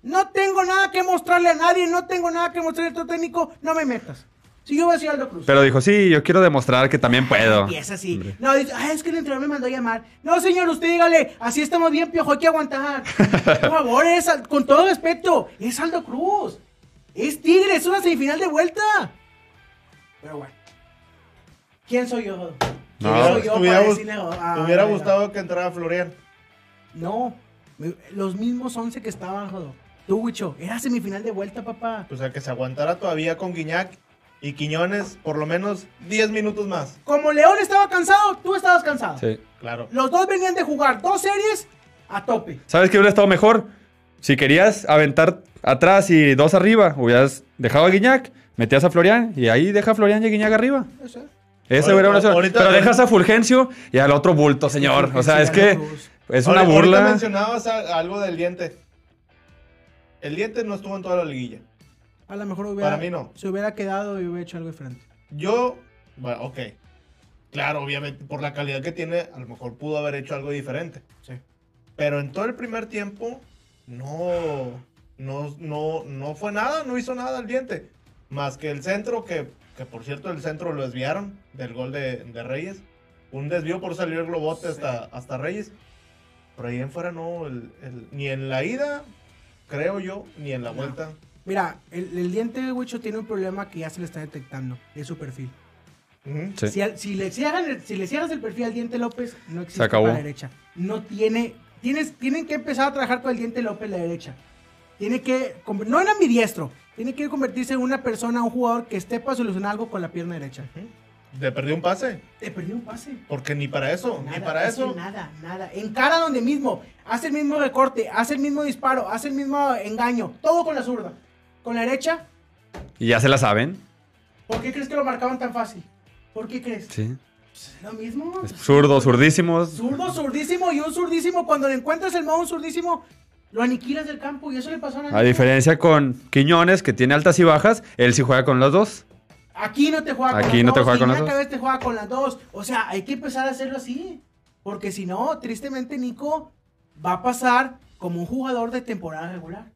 [SPEAKER 2] No tengo nada que mostrarle a nadie, no tengo nada que mostrarle a tu técnico, no me metas. Si yo hubiera sido Aldo Cruz.
[SPEAKER 3] Pero dijo, sí, yo quiero demostrar que también puedo.
[SPEAKER 2] Empieza así.
[SPEAKER 3] Hombre.
[SPEAKER 2] No, dice, "Ay, es que el entrenador me mandó a llamar. No, señor, usted dígale, así estamos bien, piojo, hay que aguantar. [laughs] Por favor, es, con todo respeto, es Aldo Cruz. Es Tigre, es una semifinal de vuelta. Pero bueno. ¿Quién soy yo? ¿Quién
[SPEAKER 3] No.
[SPEAKER 2] soy yo
[SPEAKER 4] ¿Te hubiera,
[SPEAKER 2] decirle, ah,
[SPEAKER 4] te hubiera gustado que entrara Florian?
[SPEAKER 2] No, los mismos 11 que estaban, jodo. Tú, Wicho, era semifinal de vuelta, papá.
[SPEAKER 4] O sea, que se aguantara todavía con Guiñac y Quiñones por lo menos 10 minutos más.
[SPEAKER 2] Como León estaba cansado, tú estabas cansado.
[SPEAKER 3] Sí.
[SPEAKER 4] Claro.
[SPEAKER 2] Los dos venían de jugar dos series a tope.
[SPEAKER 3] ¿Sabes qué hubiera estado mejor? Si querías aventar atrás y dos arriba, hubieras dejado a Guiñac, metías a Florian y ahí deja a Florian y a Guiñac arriba.
[SPEAKER 2] Eso es.
[SPEAKER 3] Ese hubiera una
[SPEAKER 4] ahorita-
[SPEAKER 3] Pero dejas a Fulgencio y al otro bulto, señor. O sea, es que es una burla.
[SPEAKER 4] mencionabas algo del diente. El diente no estuvo en toda la liguilla.
[SPEAKER 2] A lo mejor hubiera,
[SPEAKER 4] Para mí no.
[SPEAKER 2] se hubiera quedado y hubiera hecho algo diferente.
[SPEAKER 4] Yo, bueno, ok. Claro, obviamente, por la calidad que tiene, a lo mejor pudo haber hecho algo diferente.
[SPEAKER 2] Sí.
[SPEAKER 4] Pero en todo el primer tiempo, no, no, no, no fue nada, no hizo nada el diente. Más que el centro, que, que por cierto el centro lo desviaron del gol de, de Reyes. Un desvío por salir el globote hasta, hasta Reyes. Por ahí en fuera no, el- el- ni en la ida, creo yo, ni en la
[SPEAKER 2] No.
[SPEAKER 4] vuelta.
[SPEAKER 2] Mira, el, el diente de Wicho tiene un problema que ya se le está detectando. Es su perfil.
[SPEAKER 3] Sí.
[SPEAKER 2] Si, le cierran el, si le cierras el perfil al diente López, no existe para la derecha. No tiene. Tienes, tienen que empezar a trabajar con el diente López la derecha. Tiene que. No en ambidiestro. Tiene que convertirse en una persona, un jugador que esté para solucionar algo con la pierna derecha.
[SPEAKER 4] Le perdió un pase,
[SPEAKER 2] Te perdió un pase.
[SPEAKER 4] porque ni para eso, ni para
[SPEAKER 2] es
[SPEAKER 4] eso.
[SPEAKER 2] Nada, nada. Encara donde mismo. Hace el mismo recorte, hace el mismo disparo, hace el mismo engaño. Todo con la zurda. Con la derecha,
[SPEAKER 3] Y ya se la saben.
[SPEAKER 2] ¿por qué crees que lo marcaban tan fácil? ¿Por qué crees?
[SPEAKER 3] Sí.
[SPEAKER 2] Pues es lo mismo.
[SPEAKER 3] Es zurdo, zurdísimos.
[SPEAKER 2] Zurdo, zurdísimo y un zurdísimo. Cuando le encuentras el modo un zurdísimo, lo aniquilas del campo y eso le pasó a
[SPEAKER 3] A diferencia con Quiñones, que tiene altas y bajas, él sí juega con las dos.
[SPEAKER 2] Aquí no te juega con
[SPEAKER 3] Aquí
[SPEAKER 2] las
[SPEAKER 3] no te
[SPEAKER 2] dos.
[SPEAKER 3] juega con las dos.
[SPEAKER 2] te juega con las dos. O sea, hay que empezar a hacerlo así. Porque si no, tristemente, Nico va a pasar como un jugador de temporada regular.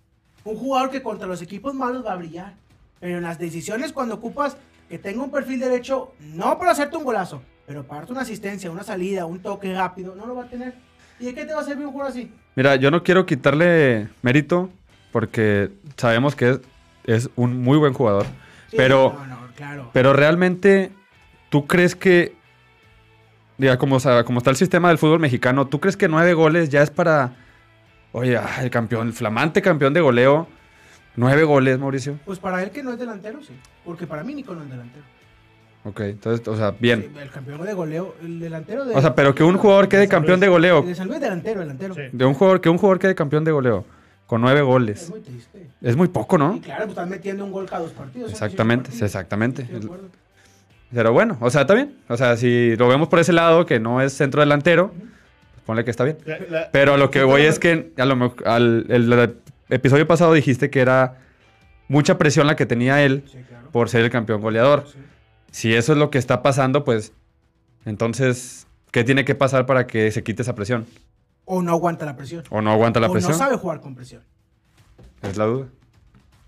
[SPEAKER 2] Un jugador que contra los equipos malos va a brillar. Pero en las decisiones, cuando ocupas que tenga un perfil derecho, no para hacerte un golazo, pero para darte una asistencia, una salida, un toque rápido, no lo va a tener. ¿Y de qué te va a servir un jugador así?
[SPEAKER 3] Mira, yo no quiero quitarle mérito porque sabemos que es, es un muy buen jugador.
[SPEAKER 2] Sí,
[SPEAKER 3] Pero-
[SPEAKER 2] No, no, claro.
[SPEAKER 3] Pero realmente, ¿tú crees que, diga, como, o sea, como está el sistema del fútbol mexicano, ¿tú crees que nueve goles ya es para, oye, ah, el campeón, el flamante campeón de goleo? Nueve goles, Mauricio.
[SPEAKER 2] Pues para él que no es delantero, sí. Porque para mí Nico no es delantero.
[SPEAKER 3] Ok, entonces, o sea, bien.
[SPEAKER 2] Sí, el campeón de goleo, el delantero de...
[SPEAKER 3] O sea, pero que un jugador quede campeón de goleo,
[SPEAKER 2] de San Luis delantero, delantero.
[SPEAKER 4] Sí.
[SPEAKER 3] de un jugador, que un jugador quede campeón de goleo con nueve
[SPEAKER 2] Es
[SPEAKER 3] goles,
[SPEAKER 2] muy triste.
[SPEAKER 3] es muy poco,
[SPEAKER 2] Y
[SPEAKER 3] ¿no?
[SPEAKER 2] claro, pues están metiendo un gol cada dos partidos.
[SPEAKER 3] Exactamente,
[SPEAKER 2] 18 partidos.
[SPEAKER 3] exactamente.
[SPEAKER 2] De acuerdo.
[SPEAKER 3] Pero bueno, o sea, está bien. O sea, si lo vemos por ese lado, que no es centro delantero, ponle que está bien.
[SPEAKER 4] La- la-
[SPEAKER 3] Pero a lo que voy es que a lo mejor- al el episodio pasado dijiste que era mucha presión la que tenía él
[SPEAKER 2] Sí, claro.
[SPEAKER 3] por ser el campeón goleador.
[SPEAKER 2] Sí.
[SPEAKER 3] Si eso es lo que está pasando, pues entonces, ¿qué tiene que pasar para que se quite esa presión?
[SPEAKER 2] O no aguanta la presión.
[SPEAKER 3] ¿O no aguanta la
[SPEAKER 2] o
[SPEAKER 3] presión?
[SPEAKER 2] no sabe jugar con presión.
[SPEAKER 3] Es la duda.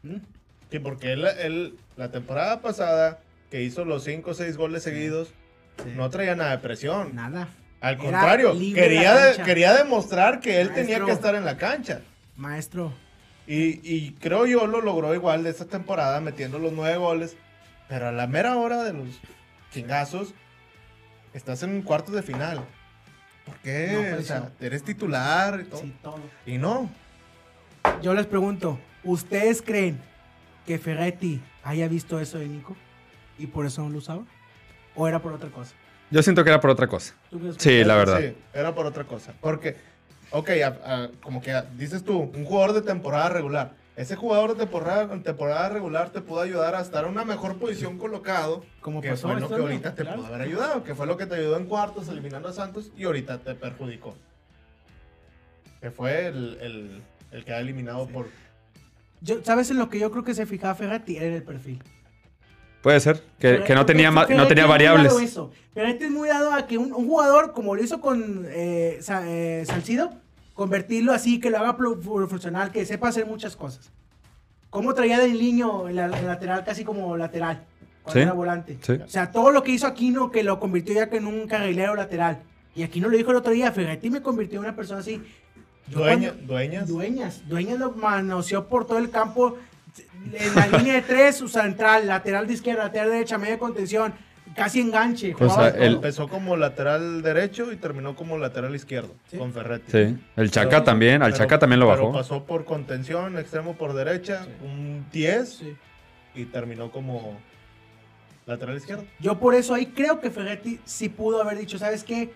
[SPEAKER 2] ¿Mm?
[SPEAKER 4] Sí, porque él, él, la temporada pasada, que hizo los 5 o 6 goles seguidos,
[SPEAKER 2] Sí.
[SPEAKER 4] no traía nada de presión.
[SPEAKER 2] Nada.
[SPEAKER 4] Al contrario, quería, de- quería demostrar que él tenía que estar en la cancha.
[SPEAKER 2] Maestro.
[SPEAKER 4] Y, y creo yo lo logró igual de esta temporada, metiendo los 9 goles. Pero a la mera hora de los chingazos, estás en cuartos de final. ¿Por qué?
[SPEAKER 2] No,
[SPEAKER 4] o sea, eres titular y todo.
[SPEAKER 2] Sí, todo.
[SPEAKER 4] Y no.
[SPEAKER 2] Yo les pregunto, ¿ustedes creen que Ferretti haya visto eso de Nico? ¿Y por eso no lo usaba? ¿O era por otra cosa?
[SPEAKER 3] Yo siento que era por otra cosa.
[SPEAKER 2] ¿Tú crees que-
[SPEAKER 3] Sí, la verdad.
[SPEAKER 4] Sí, era por otra cosa. Porque ok, a- a- como que dices tú, un jugador de temporada regular. Ese jugador de temporada, temporada regular te pudo ayudar a estar en una mejor posición colocado.
[SPEAKER 2] Como
[SPEAKER 4] que
[SPEAKER 2] pasó
[SPEAKER 4] fue lo que ahorita te
[SPEAKER 2] claro.
[SPEAKER 4] pudo haber ayudado. Que fue lo que te ayudó en cuartos eliminando a Santos y ahorita te perjudicó. Que fue el, el, el que ha eliminado por...
[SPEAKER 2] Yo, ¿Sabes en lo que yo creo que se fijaba Ferretti? Era en el perfil.
[SPEAKER 3] Puede ser. Que, que no tenía, ma- no tenía variables.
[SPEAKER 2] a eso. Ferretti es muy dado a que un, un jugador, como lo hizo con eh, Sa- eh, Salcido, convertirlo así, que lo haga pro- pro- funcional, que sepa hacer muchas cosas. Como traía del niño el, el lateral casi como lateral, cuando
[SPEAKER 3] Sí,
[SPEAKER 2] era volante.
[SPEAKER 3] sí.
[SPEAKER 2] O sea, todo lo que hizo Aquino, que lo convirtió ya que en un carrilero lateral. Y Aquino lo dijo el otro día, Ferretti me convirtió en una persona así. Yo
[SPEAKER 4] Dueña-
[SPEAKER 2] cuando-
[SPEAKER 4] dueñas.
[SPEAKER 2] Dueñas. Dueñas lo manoseó por todo el campo. En la línea de tres, su central, lateral de izquierda, lateral derecha, media contención, casi enganche.
[SPEAKER 3] Pues, ah,
[SPEAKER 4] Empezó como lateral derecho y terminó como lateral izquierdo
[SPEAKER 2] Sí.
[SPEAKER 4] con Ferretti.
[SPEAKER 3] Sí. El Chaca
[SPEAKER 4] Pero-
[SPEAKER 3] también. Al
[SPEAKER 4] pero-
[SPEAKER 3] Chaca también lo
[SPEAKER 4] pero
[SPEAKER 3] bajó.
[SPEAKER 4] pasó por contención, extremo por derecha,
[SPEAKER 2] Sí.
[SPEAKER 4] un 10
[SPEAKER 2] Sí.
[SPEAKER 4] y terminó como lateral izquierdo.
[SPEAKER 2] Yo por eso ahí creo que Ferretti sí pudo haber dicho, ¿sabes qué?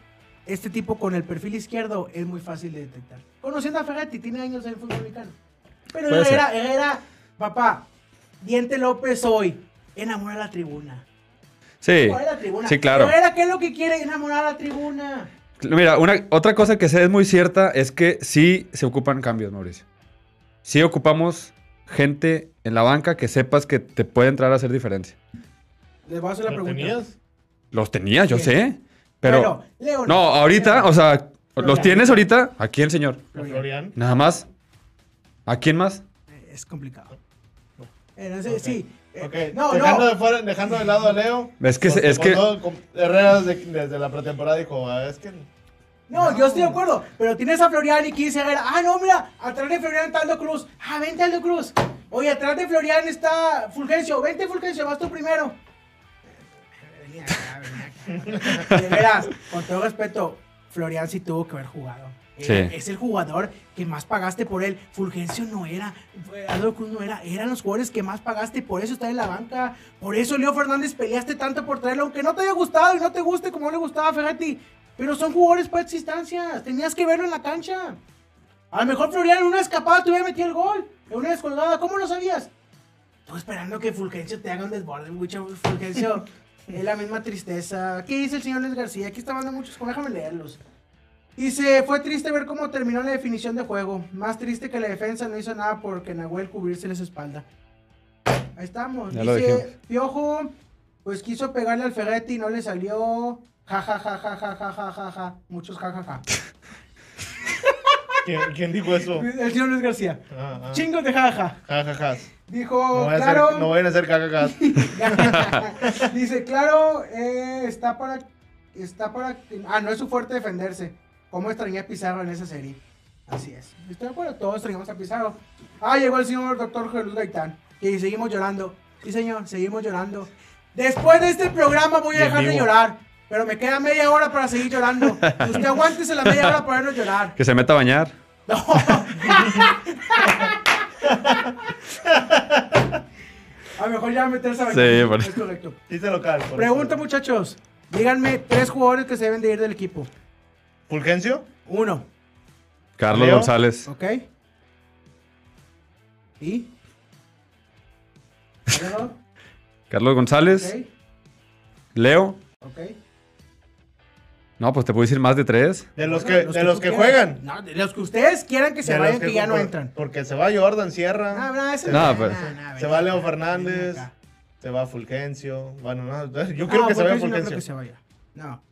[SPEAKER 2] Este tipo con el perfil izquierdo es muy fácil de detectar. Conociendo a Ferretti, tiene años en el fútbol mexicano. Pero
[SPEAKER 3] Puede ser.
[SPEAKER 2] Papá, Diente López hoy, enamora a la tribuna.
[SPEAKER 3] Sí.
[SPEAKER 2] A la tribuna.
[SPEAKER 3] Sí, claro.
[SPEAKER 2] Herrera, ¿qué es lo que quiere? Enamorar a la tribuna.
[SPEAKER 3] Mira, una, otra cosa que sé es muy cierta es que sí se ocupan cambios, Mauricio. Sí ocupamos gente en la banca que sepas que te puede entrar a hacer diferencia.
[SPEAKER 2] Les voy a hacer la
[SPEAKER 4] ¿Lo
[SPEAKER 2] pregunta.
[SPEAKER 4] tenías?
[SPEAKER 3] Los tenía, yo sé. Pero.
[SPEAKER 2] Bueno,
[SPEAKER 3] no, ahorita, o sea, ¿los tienes ahorita? ¿A quién, señor?
[SPEAKER 4] ¿A Florian?
[SPEAKER 3] Nada más. ¿A quién más?
[SPEAKER 2] Es complicado. Eh, no sé, Sí. Eh, No,
[SPEAKER 4] dejando,
[SPEAKER 2] no.
[SPEAKER 4] De fuera- dejando de lado a Leo.
[SPEAKER 3] Es que- es que-
[SPEAKER 4] Herrera desde, desde la pretemporada dijo, "Ah, es que
[SPEAKER 2] No, yo estoy de acuerdo. Pero tienes a Florian y quise Herrera. Ah, no, mira, atrás de Florian está Aldo Cruz. Ah, vente Aldo Cruz. Oye, atrás de Florian está Fulgencio. Vente Fulgencio, vas tú primero. [laughs] De veras, con todo respeto, Florian sí tuvo que haber jugado. Era-
[SPEAKER 3] Sí.
[SPEAKER 2] Es el jugador que más pagaste por él. Fulgencio no era, fue- Aldo Cruz no era. Eran los jugadores que más pagaste. Por eso está en la banca. Por eso Leo Fernández peleaste tanto por traerlo. Aunque no te haya gustado y no te guste como no le gustaba Ferretti. Pero son jugadores para estas instancias. Tenías que verlo en la cancha. A lo mejor Florian en una escapada te hubiera metido el gol. En una descolgada. ¿Cómo lo sabías? Tú esperando que Fulgencio te haga un desborde, mucho Fulgencio. [laughs] es la misma tristeza. ¿Qué dice el señor Luis García? Aquí está mandando muchos, déjame leerlos. Dice, fue triste ver cómo terminó la definición de juego. Más triste que la defensa no hizo nada porque Nahuel cubrirse su espalda. Ahí estamos.
[SPEAKER 3] Ya
[SPEAKER 2] Dice. Piojo, pues quiso pegarle al Ferretti y no le salió. Ja, ja, ja, ja, ja, ja, ja, ja, ja. Muchos ja, ja, ja. [laughs]
[SPEAKER 4] ¿quién, quién dijo eso?
[SPEAKER 2] El señor Luis García.
[SPEAKER 4] Ah, ah.
[SPEAKER 2] Chingos de ja, ja.
[SPEAKER 4] Ja, ja, ja.
[SPEAKER 2] Dijo,
[SPEAKER 4] No, vayan a
[SPEAKER 2] claro.
[SPEAKER 4] no vayan a ser cacajas. [laughs]
[SPEAKER 2] Dice, claro, eh, está para. Está para. Ah, no es su fuerte defenderse. ¿Cómo extrañé a Pizarro en esa serie? Así es. Estoy de acuerdo, todos extrañamos a Pizarro. Ah, llegó el señor doctor Jesús Gaitán. Y seguimos llorando. Sí, señor, seguimos llorando. Después de este programa voy a dejar de llorar. Pero me queda media hora para seguir llorando. [laughs] Usted aguántese la media hora para vernos llorar.
[SPEAKER 3] Que se meta a bañar.
[SPEAKER 2] No. [laughs] A lo mejor ya meterse a bañar.
[SPEAKER 3] Sí, por-
[SPEAKER 2] Es correcto.
[SPEAKER 4] Dice local.
[SPEAKER 2] Pregunta, muchachos. Díganme tres jugadores que se deben de ir del equipo.
[SPEAKER 4] ¿Fulgencio?
[SPEAKER 2] Uno,
[SPEAKER 3] Carlos
[SPEAKER 4] Leo.
[SPEAKER 3] González.
[SPEAKER 2] ¿ok? ¿Y?
[SPEAKER 3] Carlos González. Leo.
[SPEAKER 2] ¿Ok?
[SPEAKER 3] No, pues te puedo decir más de tres.
[SPEAKER 4] De los que, de los que juegan.
[SPEAKER 2] No, de los que ustedes quieran que se
[SPEAKER 4] De
[SPEAKER 2] vayan, que, ya no entran.
[SPEAKER 4] Porque se va Jordan Sierra.
[SPEAKER 2] No, no, ese
[SPEAKER 3] No,
[SPEAKER 2] no,
[SPEAKER 3] pues.
[SPEAKER 2] no, no,
[SPEAKER 4] Se va Leo Fernández.
[SPEAKER 2] acá.
[SPEAKER 4] Se va Fulgencio. Bueno, no, yo
[SPEAKER 2] Ah,
[SPEAKER 4] creo que se vaya
[SPEAKER 2] Fulgencio no creo que se vaya. No.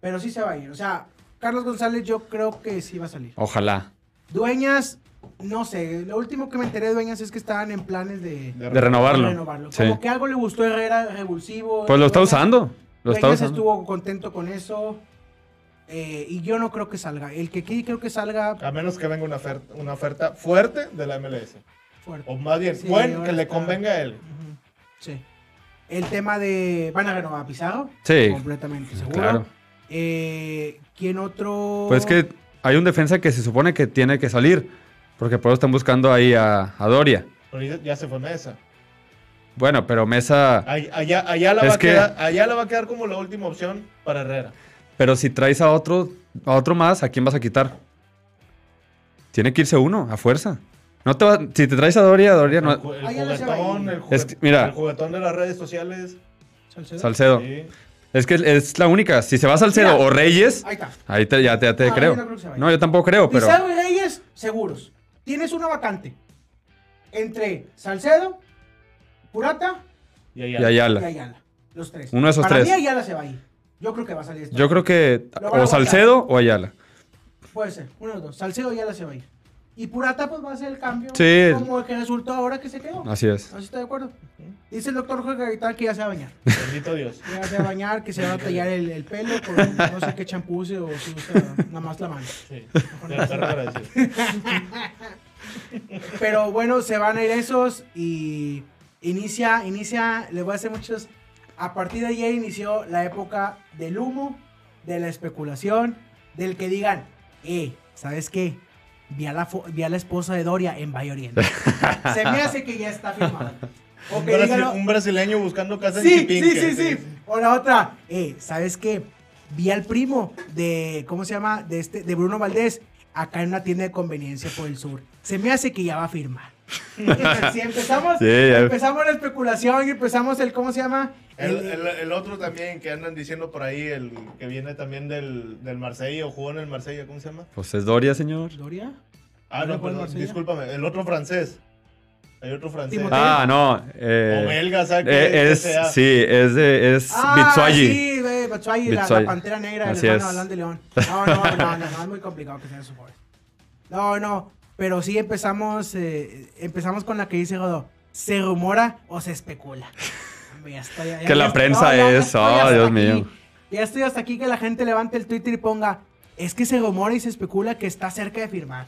[SPEAKER 2] Pero sí se va a ir. O sea, Carlos González yo creo que sí va a salir.
[SPEAKER 3] Ojalá.
[SPEAKER 2] Dueñas, no sé. Lo último que me enteré de Dueñas es que estaban en planes de,
[SPEAKER 3] De renovarlo.
[SPEAKER 2] renovarlo.
[SPEAKER 3] Sí.
[SPEAKER 2] Como que algo le gustó a Herrera, revulsivo.
[SPEAKER 3] Pues lo está
[SPEAKER 2] Dueñas-
[SPEAKER 3] usando. Lo está
[SPEAKER 2] Dueñas
[SPEAKER 3] usando.
[SPEAKER 2] estuvo contento con eso. eh, y yo no creo que salga. El que aquí creo que salga
[SPEAKER 4] A menos que venga una oferta, una oferta fuerte de la MLS.
[SPEAKER 2] fuerte.
[SPEAKER 4] O más bien,
[SPEAKER 2] Sí, ahora
[SPEAKER 4] que le
[SPEAKER 2] está-
[SPEAKER 4] convenga a él.
[SPEAKER 2] Sí. El tema de. ¿Van a renovar a Pizarro?
[SPEAKER 3] Sí.
[SPEAKER 2] Completamente seguro.
[SPEAKER 3] Claro.
[SPEAKER 2] Eh, ¿Quién otro?
[SPEAKER 3] Pues que hay un defensa que se supone que tiene que salir. Porque por eso están buscando ahí a, a Doria.
[SPEAKER 4] Pero ya- se fue Mesa.
[SPEAKER 3] Bueno, pero Mesa.
[SPEAKER 4] Allá, allá, la va a
[SPEAKER 3] que-
[SPEAKER 4] quedar, allá la va a quedar como la última opción para Herrera.
[SPEAKER 3] Pero si traes a otro, a otro más, ¿a quién vas a quitar? Tiene que irse uno, a fuerza. No te va- si te traes a Doria, Doria no.
[SPEAKER 4] el juguetón, el,
[SPEAKER 3] Es que, mira.
[SPEAKER 4] el juguetón de las redes sociales.
[SPEAKER 2] Salcedo.
[SPEAKER 3] Salcedo.
[SPEAKER 4] Sí.
[SPEAKER 3] Es que es la única. Si se va Salcedo
[SPEAKER 2] Mira.
[SPEAKER 3] o Reyes,
[SPEAKER 2] Ahí está.
[SPEAKER 3] ahí te- ya te, ya te
[SPEAKER 2] No,
[SPEAKER 3] creo.
[SPEAKER 2] no creo
[SPEAKER 3] yo tampoco creo, pero.
[SPEAKER 2] Pizarro y Reyes, seguros. Tienes una vacante entre Salcedo, Purata
[SPEAKER 4] Y
[SPEAKER 3] Ayala.
[SPEAKER 2] y Ayala. Los tres.
[SPEAKER 3] Uno de esos
[SPEAKER 2] Para
[SPEAKER 3] tres.
[SPEAKER 2] mí Ayala se va a ir. Yo creo que va a salir esto.
[SPEAKER 3] Yo creo que o Salcedo o Ayala.
[SPEAKER 2] Puede ser, uno de los dos. Salcedo y Ayala se va a ir. Y Purata pues va a hacer el cambio
[SPEAKER 3] Sí.
[SPEAKER 2] como el que resultó ahora que se quedó.
[SPEAKER 3] Así es.
[SPEAKER 2] ¿Así está de acuerdo? Dice el doctor Jorge Gaitán que ya se va a bañar.
[SPEAKER 4] Bendito Dios.
[SPEAKER 2] Ya se va a bañar, que se va a tallar el, el pelo con no sé qué champú use o si usa nada más la mano.
[SPEAKER 4] Sí.
[SPEAKER 2] Pero bueno, se van a ir esos y inicia, inicia, les voy a hacer muchos. A partir de ayer inició la época del humo, de la especulación, del que digan, eh, ¿sabes qué? Vi a la, vi a la esposa de Doria en Valle Oriente. [laughs] se me hace que ya está firmado.
[SPEAKER 4] Un,
[SPEAKER 2] que
[SPEAKER 4] brasi-
[SPEAKER 2] digan, "Oh,
[SPEAKER 4] un brasileño buscando casa en
[SPEAKER 2] Sí, sí,
[SPEAKER 4] Chipinque.
[SPEAKER 2] sí, sí. O la otra, eh, ¿sabes qué? Vi al primo de, ¿cómo se llama? De este, de Bruno Valdés, acá en una tienda de conveniencia por el sur. Se me hace que ya va a firmar. [laughs] si empezamos,
[SPEAKER 3] Sí, ya-
[SPEAKER 2] empezamos la especulación y empezamos el, ¿cómo se llama?
[SPEAKER 4] El, el- el otro también que andan diciendo por ahí, el que viene también del, del Marsella o jugó en el Marsella, ¿cómo se llama?
[SPEAKER 3] Pues es Doria, señor.
[SPEAKER 2] ¿Doria?
[SPEAKER 4] Ah,
[SPEAKER 2] ¿No
[SPEAKER 4] perdón,
[SPEAKER 2] Marsella?
[SPEAKER 4] discúlpame, el otro francés. Hay otro francés.
[SPEAKER 2] Timoteo.
[SPEAKER 3] Ah, no.
[SPEAKER 4] O
[SPEAKER 3] eh,
[SPEAKER 4] belga, ¿sabes
[SPEAKER 3] eh, es,
[SPEAKER 4] sea.
[SPEAKER 3] sí, es de, es Bitsuagi.
[SPEAKER 2] Ah, sí, güey, Batshuayi, la, la pantera negra,
[SPEAKER 3] Así
[SPEAKER 2] el hermano de León. No, no, no, no, no, es muy complicado que sea su pobre. No, no, pero sí empezamos, eh, empezamos con la que dice Godó. ¿Se rumora o se especula? Ya estoy- ya-
[SPEAKER 3] Que
[SPEAKER 2] ya
[SPEAKER 3] la
[SPEAKER 2] estoy-
[SPEAKER 3] prensa
[SPEAKER 2] ya
[SPEAKER 3] es, oh, Dios
[SPEAKER 2] aquí.
[SPEAKER 3] mío.
[SPEAKER 2] Ya estoy hasta aquí que la gente levante el Twitter y ponga, es que se rumora y se especula que está cerca de firmar.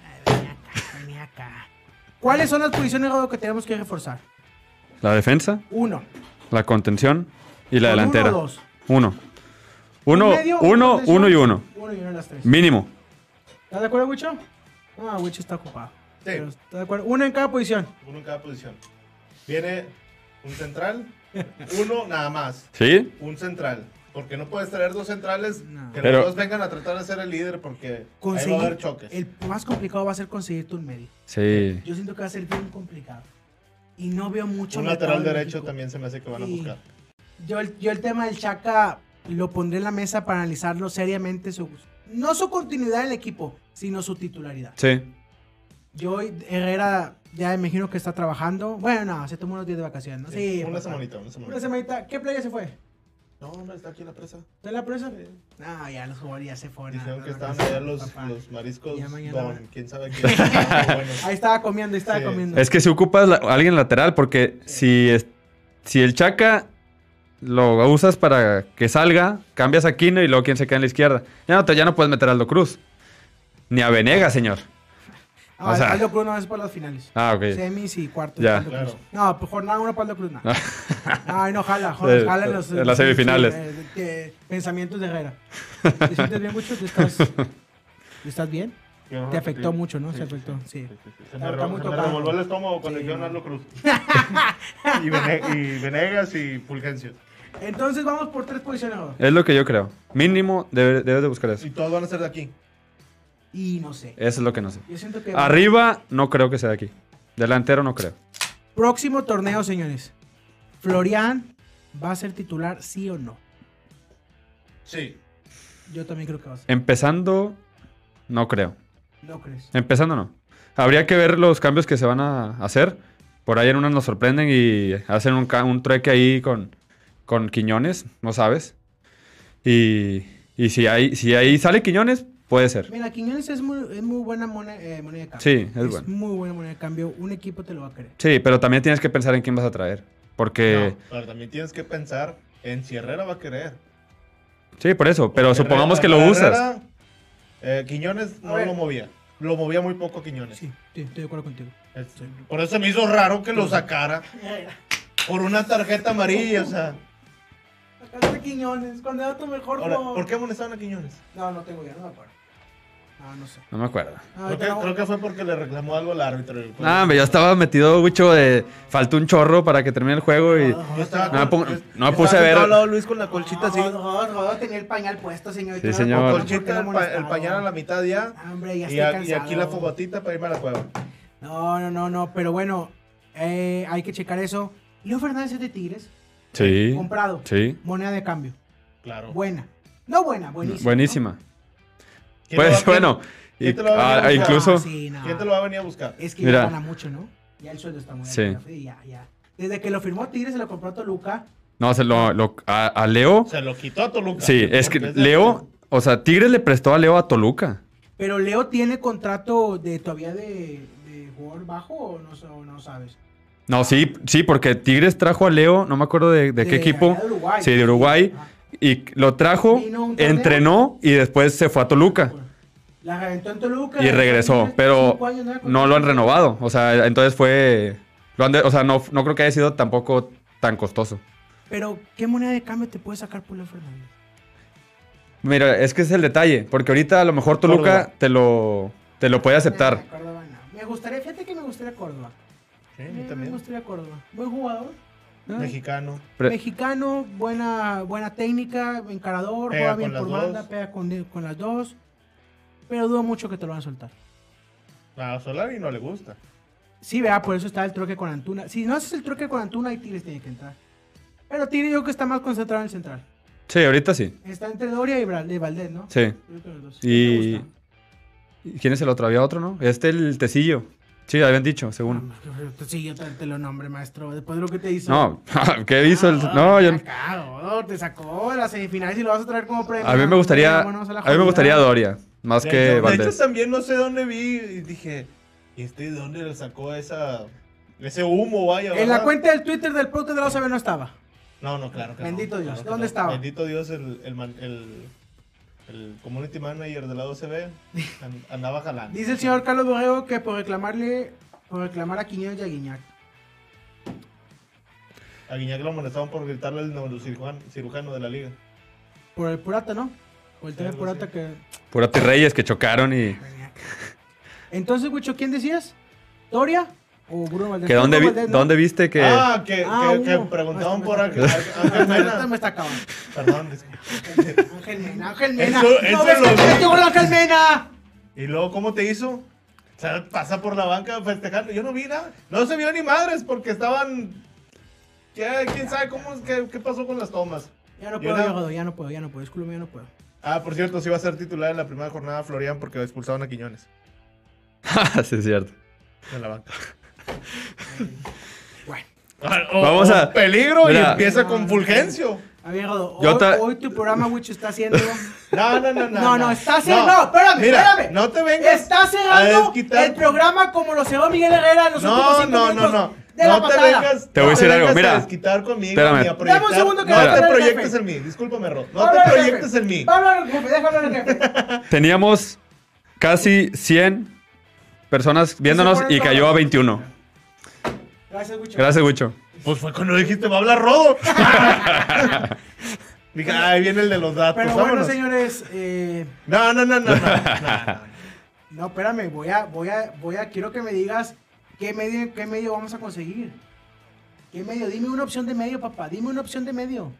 [SPEAKER 2] Ay, ven acá, ven acá. ¿Cuáles son las posiciones Godó, que tenemos que reforzar?
[SPEAKER 3] La defensa,
[SPEAKER 2] Uno.
[SPEAKER 3] la contención y la
[SPEAKER 2] ¿Con
[SPEAKER 3] delantera.
[SPEAKER 2] Uno dos.
[SPEAKER 3] Uno. Uno,
[SPEAKER 2] ¿Un medio,
[SPEAKER 3] uno, uno y uno.
[SPEAKER 2] Uno y uno las tres.
[SPEAKER 3] Mínimo.
[SPEAKER 2] ¿Estás de acuerdo, Wicho? No, Wicho está ocupado.
[SPEAKER 4] Sí.
[SPEAKER 2] Pero ¿Estás de acuerdo? Una en cada posición.
[SPEAKER 4] Uno en cada posición. Viene un central, uno nada más.
[SPEAKER 3] ¿Sí?
[SPEAKER 4] Un central. Porque no puedes traer dos centrales
[SPEAKER 2] No.
[SPEAKER 4] que
[SPEAKER 3] Pero-
[SPEAKER 4] los dos vengan a tratar de ser el líder porque ahí va a
[SPEAKER 2] Conseguir,
[SPEAKER 4] haber choques.
[SPEAKER 2] el más complicado va a ser conseguirte un medio.
[SPEAKER 3] Sí.
[SPEAKER 2] Yo siento que va a ser bien complicado. Y no veo mucho
[SPEAKER 4] Un
[SPEAKER 2] mercado
[SPEAKER 4] lateral
[SPEAKER 2] en
[SPEAKER 4] derecho
[SPEAKER 2] México.
[SPEAKER 4] también se me hace que van a
[SPEAKER 2] Sí.
[SPEAKER 4] buscar.
[SPEAKER 2] Yo el, yo el tema del Chaca lo pondré en la mesa para analizarlo seriamente. Su, no su continuidad en el equipo, sino su titularidad.
[SPEAKER 3] Sí.
[SPEAKER 2] Yo, Herrera, ya me imagino que está trabajando. Bueno, no, se tomó unos días de vacaciones. ¿no? Sí,
[SPEAKER 4] una
[SPEAKER 2] papá.
[SPEAKER 4] semanita, una
[SPEAKER 2] Una
[SPEAKER 4] semanita.
[SPEAKER 2] semanita. ¿Qué playa se fue?
[SPEAKER 4] No, hombre, está aquí en la presa.
[SPEAKER 2] ¿Está en la presa? No, ya los jugadores ya se fueron.
[SPEAKER 4] Dijeron
[SPEAKER 2] a-
[SPEAKER 4] que
[SPEAKER 2] a
[SPEAKER 4] estaban allá los, los mariscos
[SPEAKER 2] Ya mañana
[SPEAKER 4] Don, quién sabe quién. Pero [laughs] bueno.
[SPEAKER 2] Ahí estaba comiendo, ahí estaba
[SPEAKER 4] Sí.
[SPEAKER 2] comiendo.
[SPEAKER 3] Es que si ocupas la- alguien lateral, porque si, es- si el Chaca lo usas para que salga, cambias a Quino y luego quién se queda en la izquierda. Ya no, te, ya no puedes meter a Aldo Cruz. Ni a Venegas, señor.
[SPEAKER 2] Ah,
[SPEAKER 3] o sea-
[SPEAKER 2] Aldo Cruz no es para las finales.
[SPEAKER 3] Ah, ok.
[SPEAKER 2] Semis y cuartos.
[SPEAKER 3] Ya.
[SPEAKER 4] Claro.
[SPEAKER 2] No, pues jornada uno para Aldo Cruz, no. [laughs] Ay, no, jala, jala,
[SPEAKER 3] Eh,
[SPEAKER 2] jala en los,
[SPEAKER 3] en las semifinales.
[SPEAKER 2] sí, eh, que- pensamientos de Herrera. ¿Te sientes bien, mucho? ¿Te estás, [laughs] ¿Estás bien? Te afectó mucho, ¿no? Se afectó, sí.
[SPEAKER 4] Se me,
[SPEAKER 2] está
[SPEAKER 4] re-
[SPEAKER 2] muy
[SPEAKER 4] se me revolvió el estómago cuando dijeron. Aldo Cruz. [laughs] y, Vene- y Venegas y Fulgencio.
[SPEAKER 2] Entonces vamos por tres posiciones.
[SPEAKER 3] Es lo que yo creo. Mínimo debe- debes de buscar eso.
[SPEAKER 4] Y todos van a ser de aquí.
[SPEAKER 2] Y no sé.
[SPEAKER 3] Eso es lo que no sé.
[SPEAKER 2] Yo siento que...
[SPEAKER 3] Arriba no creo que sea de aquí. Delantero no creo.
[SPEAKER 2] Próximo torneo, señores. Florian va a ser titular, sí o no.
[SPEAKER 4] Sí.
[SPEAKER 2] Yo también creo que va a ser.
[SPEAKER 3] Empezando, no creo.
[SPEAKER 2] ¿No crees?
[SPEAKER 3] Empezando no. Habría que ver los cambios que se van a hacer. Por ahí en unas nos sorprenden y hacen un, un trueque ahí con, con Quiñones, no sabes. Y, y si, ahí, si ahí sale Quiñones, puede ser.
[SPEAKER 2] Mira, Quiñones es muy, es muy buena moneda, eh, moneda de cambio.
[SPEAKER 3] Sí, es
[SPEAKER 2] es
[SPEAKER 3] bueno.
[SPEAKER 2] muy buena moneda de cambio. Un equipo te lo va a querer.
[SPEAKER 3] Sí, pero también tienes que pensar en quién vas a traer. Porque...
[SPEAKER 4] No, pero también tienes que pensar en si Herrera va a querer.
[SPEAKER 3] Sí, por eso. Pero
[SPEAKER 4] Porque
[SPEAKER 3] supongamos
[SPEAKER 4] Herrera-
[SPEAKER 3] que lo
[SPEAKER 4] Herrera,
[SPEAKER 3] usas.
[SPEAKER 4] eh, Quiñones no lo movía. Lo movía muy poco Quiñones.
[SPEAKER 2] Sí, sí, estoy de acuerdo contigo.
[SPEAKER 4] Es- Por eso me hizo raro que lo sacara por una tarjeta amarilla. O sea,
[SPEAKER 2] Sacaste Quiñones, cuando era tu mejor
[SPEAKER 4] ahora. ¿por qué amonestaron a Quiñones?
[SPEAKER 2] No, no tengo idea, no me acuerdo. No, no sé.
[SPEAKER 3] No me acuerdo.
[SPEAKER 2] Ah,
[SPEAKER 4] Creo que,
[SPEAKER 2] pero-
[SPEAKER 4] creo que fue porque le reclamó algo al árbitro. el-
[SPEAKER 3] Ah, ya estaba metido mucho de. Faltó un chorro para que termine el juego y.
[SPEAKER 4] Yo estaba
[SPEAKER 3] No
[SPEAKER 4] con- yo-
[SPEAKER 3] no me
[SPEAKER 4] yo
[SPEAKER 3] puse
[SPEAKER 4] estaba
[SPEAKER 3] a ver-
[SPEAKER 4] lado Luis con la colchita así.
[SPEAKER 2] Tenía el pañal puesto, señor. y
[SPEAKER 3] Sí, señor.
[SPEAKER 4] Con colchita, el, pa-
[SPEAKER 2] molestaba.
[SPEAKER 4] el pañal a la mitad ya.
[SPEAKER 2] Ah, Hombre, ya
[SPEAKER 4] Y,
[SPEAKER 2] estoy
[SPEAKER 4] y
[SPEAKER 2] cansado.
[SPEAKER 4] aquí la fogotita para irme a la cueva.
[SPEAKER 2] No, no, no, no, pero bueno, eh, hay que checar eso. Leo Fernández es de Tigres.
[SPEAKER 3] Sí.
[SPEAKER 2] Comprado.
[SPEAKER 3] Sí.
[SPEAKER 2] Moneda de cambio.
[SPEAKER 4] Claro.
[SPEAKER 2] Buena. No buena, buenísima.
[SPEAKER 3] Buenísima.
[SPEAKER 4] ¿Quién te
[SPEAKER 3] Pues
[SPEAKER 4] va-
[SPEAKER 3] bueno.
[SPEAKER 4] quién
[SPEAKER 3] y-
[SPEAKER 4] te lo va a
[SPEAKER 3] ah,
[SPEAKER 4] venir a buscar?
[SPEAKER 3] incluso.
[SPEAKER 2] Ah, sí, no.
[SPEAKER 4] ¿Quién te lo va a venir a buscar?
[SPEAKER 2] Es que
[SPEAKER 3] Mira.
[SPEAKER 2] ya gana mucho, ¿no? Ya el sueldo está muy
[SPEAKER 3] Sí.
[SPEAKER 2] alto. Ya, ya. Desde que lo firmó Tigres se lo compró a Toluca.
[SPEAKER 3] No, se lo, lo- a, a Leo.
[SPEAKER 4] Se lo quitó a Toluca.
[SPEAKER 3] Sí, es que Leo. O sea, Tigres le prestó a Leo a Toluca.
[SPEAKER 2] Pero Leo tiene contrato de todavía de, de jugador bajo o no, o no sabes.
[SPEAKER 3] No, sí, sí, porque Tigres trajo a Leo, no me acuerdo de, de qué equipo.
[SPEAKER 2] de Uruguay.
[SPEAKER 3] Sí, de Uruguay.
[SPEAKER 2] Ah,
[SPEAKER 3] Y lo trajo, entrenó y después se fue a Toluca.
[SPEAKER 2] La reventó en Toluca.
[SPEAKER 3] Y regresó, pero
[SPEAKER 2] ¿no?
[SPEAKER 3] lo han renovado. O sea, entonces fue. Lo han de- o sea, no, no creo que haya sido tampoco tan costoso.
[SPEAKER 2] Pero, ¿qué moneda de cambio te puede sacar por Leo Fernández?
[SPEAKER 3] Mira, es que es el detalle. Porque ahorita a lo mejor Toluca
[SPEAKER 4] Córdoba.
[SPEAKER 3] te lo, te lo puede aceptar.
[SPEAKER 2] Córdoba no. Me gustaría, fíjate que me gustaría Córdoba.
[SPEAKER 4] Sí,
[SPEAKER 2] Eh, me gustaría Córdoba. Buen jugador.
[SPEAKER 4] Mexicano.
[SPEAKER 3] Pre-
[SPEAKER 2] Mexicano, buena, buena técnica, encarador,
[SPEAKER 4] Pega
[SPEAKER 2] juega bien por banda,
[SPEAKER 4] dos.
[SPEAKER 2] pega con, con las dos. Pero dudo mucho que te lo van a soltar.
[SPEAKER 4] A Solari no le gusta.
[SPEAKER 2] Sí, vea, por eso está el troque con Antuna. Si no haces el troque con Antuna, ahí Tigres tiene que entrar. Pero Tigres yo creo que está más concentrado en el central.
[SPEAKER 3] Sí, ahorita sí.
[SPEAKER 2] Está entre Doria y Valdés, ¿no?
[SPEAKER 3] Sí. ¿y ¿Quién es el otro? Había otro, ¿no? Este el Tecillo. Sí, habían dicho, según.
[SPEAKER 2] No, Sí, yo te, te lo nombre, maestro. Después de lo que te hizo.
[SPEAKER 3] No, [laughs] ¿qué hizo el.?
[SPEAKER 2] Ah,
[SPEAKER 3] No, yo.
[SPEAKER 2] te sacó de las semifinales y lo vas a traer como premio.
[SPEAKER 3] A mí me gustaría. A mí me gustaría Doria. Más
[SPEAKER 4] De
[SPEAKER 3] que
[SPEAKER 4] hecho, de
[SPEAKER 3] Valdés.
[SPEAKER 4] hecho, también no sé dónde vi y dije, ¿y este de dónde le sacó esa, ese humo, vaya?
[SPEAKER 2] En la cuenta del Twitter del podcast de la OCB no estaba.
[SPEAKER 4] No, no, claro que no,
[SPEAKER 2] Bendito Dios.
[SPEAKER 4] claro que
[SPEAKER 2] ¿Dónde
[SPEAKER 4] no.
[SPEAKER 2] estaba?
[SPEAKER 4] Bendito Dios, el, el, man- el, el community manager de la OCB an- andaba jalando.
[SPEAKER 2] Dice el señor Carlos Borrego que por reclamarle, por reclamar a Quiñones y a Guiñac.
[SPEAKER 4] A Guiñac lo amonestaban por gritarle al neurocirujano cirujano de la liga.
[SPEAKER 2] Por el Purata, ¿no? Por el tema Purata
[SPEAKER 4] así.
[SPEAKER 2] que.
[SPEAKER 3] Purati Reyes que chocaron y.
[SPEAKER 2] Entonces, Wicho, ¿quién decías? ¿Doria o Bruno Valdés?
[SPEAKER 3] Que dónde, vi-
[SPEAKER 2] Valdés, ¿no?
[SPEAKER 3] ¿Dónde viste que.?
[SPEAKER 4] Ah, que,
[SPEAKER 2] Ah,
[SPEAKER 4] que, que preguntaban
[SPEAKER 2] No,
[SPEAKER 4] por
[SPEAKER 2] este
[SPEAKER 4] Ángel,
[SPEAKER 2] me está-
[SPEAKER 4] Ángel
[SPEAKER 2] Ahorita me
[SPEAKER 4] Mena.
[SPEAKER 2] está acabando.
[SPEAKER 4] Perdón.
[SPEAKER 2] Ángel Mena, Ángel Mena.
[SPEAKER 4] Eso-
[SPEAKER 2] ¡No
[SPEAKER 4] eso
[SPEAKER 2] ves
[SPEAKER 4] lo
[SPEAKER 2] con Ángel Mena!
[SPEAKER 4] Y luego, ¿cómo te hizo? O sea, pasa por la banca festejando. Yo no vi nada. No se vio ni madres porque estaban. ¿Qué- ¿Quién sabe cómo, qué, qué pasó con las tomas?
[SPEAKER 2] Ya no puedo,
[SPEAKER 4] no-
[SPEAKER 2] ya no puedo, ya no puedo. Disculpe, ya no puedo.
[SPEAKER 4] Ah, por cierto, sí va a ser titular en la primera jornada Florian porque expulsaron a Quiñones [laughs]
[SPEAKER 3] sí, es cierto.
[SPEAKER 4] en la banca.
[SPEAKER 2] Bueno.
[SPEAKER 3] Vamos a-
[SPEAKER 4] Peligro
[SPEAKER 3] Mira.
[SPEAKER 4] y empieza con Fulgencio.
[SPEAKER 2] A ver, Godo,
[SPEAKER 3] Yo
[SPEAKER 2] hoy,
[SPEAKER 3] ta-
[SPEAKER 2] hoy tu programa, Wicho, está haciendo... [laughs]
[SPEAKER 4] No, no, no, no.
[SPEAKER 2] No, no, está cerrando. No, espérame,
[SPEAKER 4] Mira,
[SPEAKER 2] espérame.
[SPEAKER 4] No te vengas.
[SPEAKER 2] Está cerrando
[SPEAKER 4] desquitar.
[SPEAKER 2] el programa como lo cerró Miguel Herrera en los últimos
[SPEAKER 4] No,
[SPEAKER 2] cinco
[SPEAKER 4] no, no,
[SPEAKER 2] minutos
[SPEAKER 4] no.
[SPEAKER 2] de la
[SPEAKER 4] No te
[SPEAKER 2] patada.
[SPEAKER 4] vengas.
[SPEAKER 3] Te voy a decir algo, mira.
[SPEAKER 4] A desquitar conmigo
[SPEAKER 3] Espérame.
[SPEAKER 4] ni a proyectar.
[SPEAKER 2] Dame un segundo que
[SPEAKER 4] no te proyectes en mí. Discúlpame, Rod. No te proyectes en mí.
[SPEAKER 2] Déjalo el jefe. [laughs]
[SPEAKER 3] Teníamos casi 100 personas viéndonos y cayó a 21.
[SPEAKER 2] Gracias, Wicho.
[SPEAKER 3] Gracias, Wicho.
[SPEAKER 4] Pues fue cuando dijiste, va a hablar Rodo. [laughs] Dije, ahí viene el de los datos.
[SPEAKER 2] Pero bueno,
[SPEAKER 4] vámonos.
[SPEAKER 2] señores, eh,
[SPEAKER 4] No, no, no, no, no. no, no.
[SPEAKER 2] no, espérame, voy a, voy a, voy a, quiero que me digas qué medio, qué medio vamos a conseguir. ¿Qué medio? Dime una opción de medio, papá. Dime una opción de medio.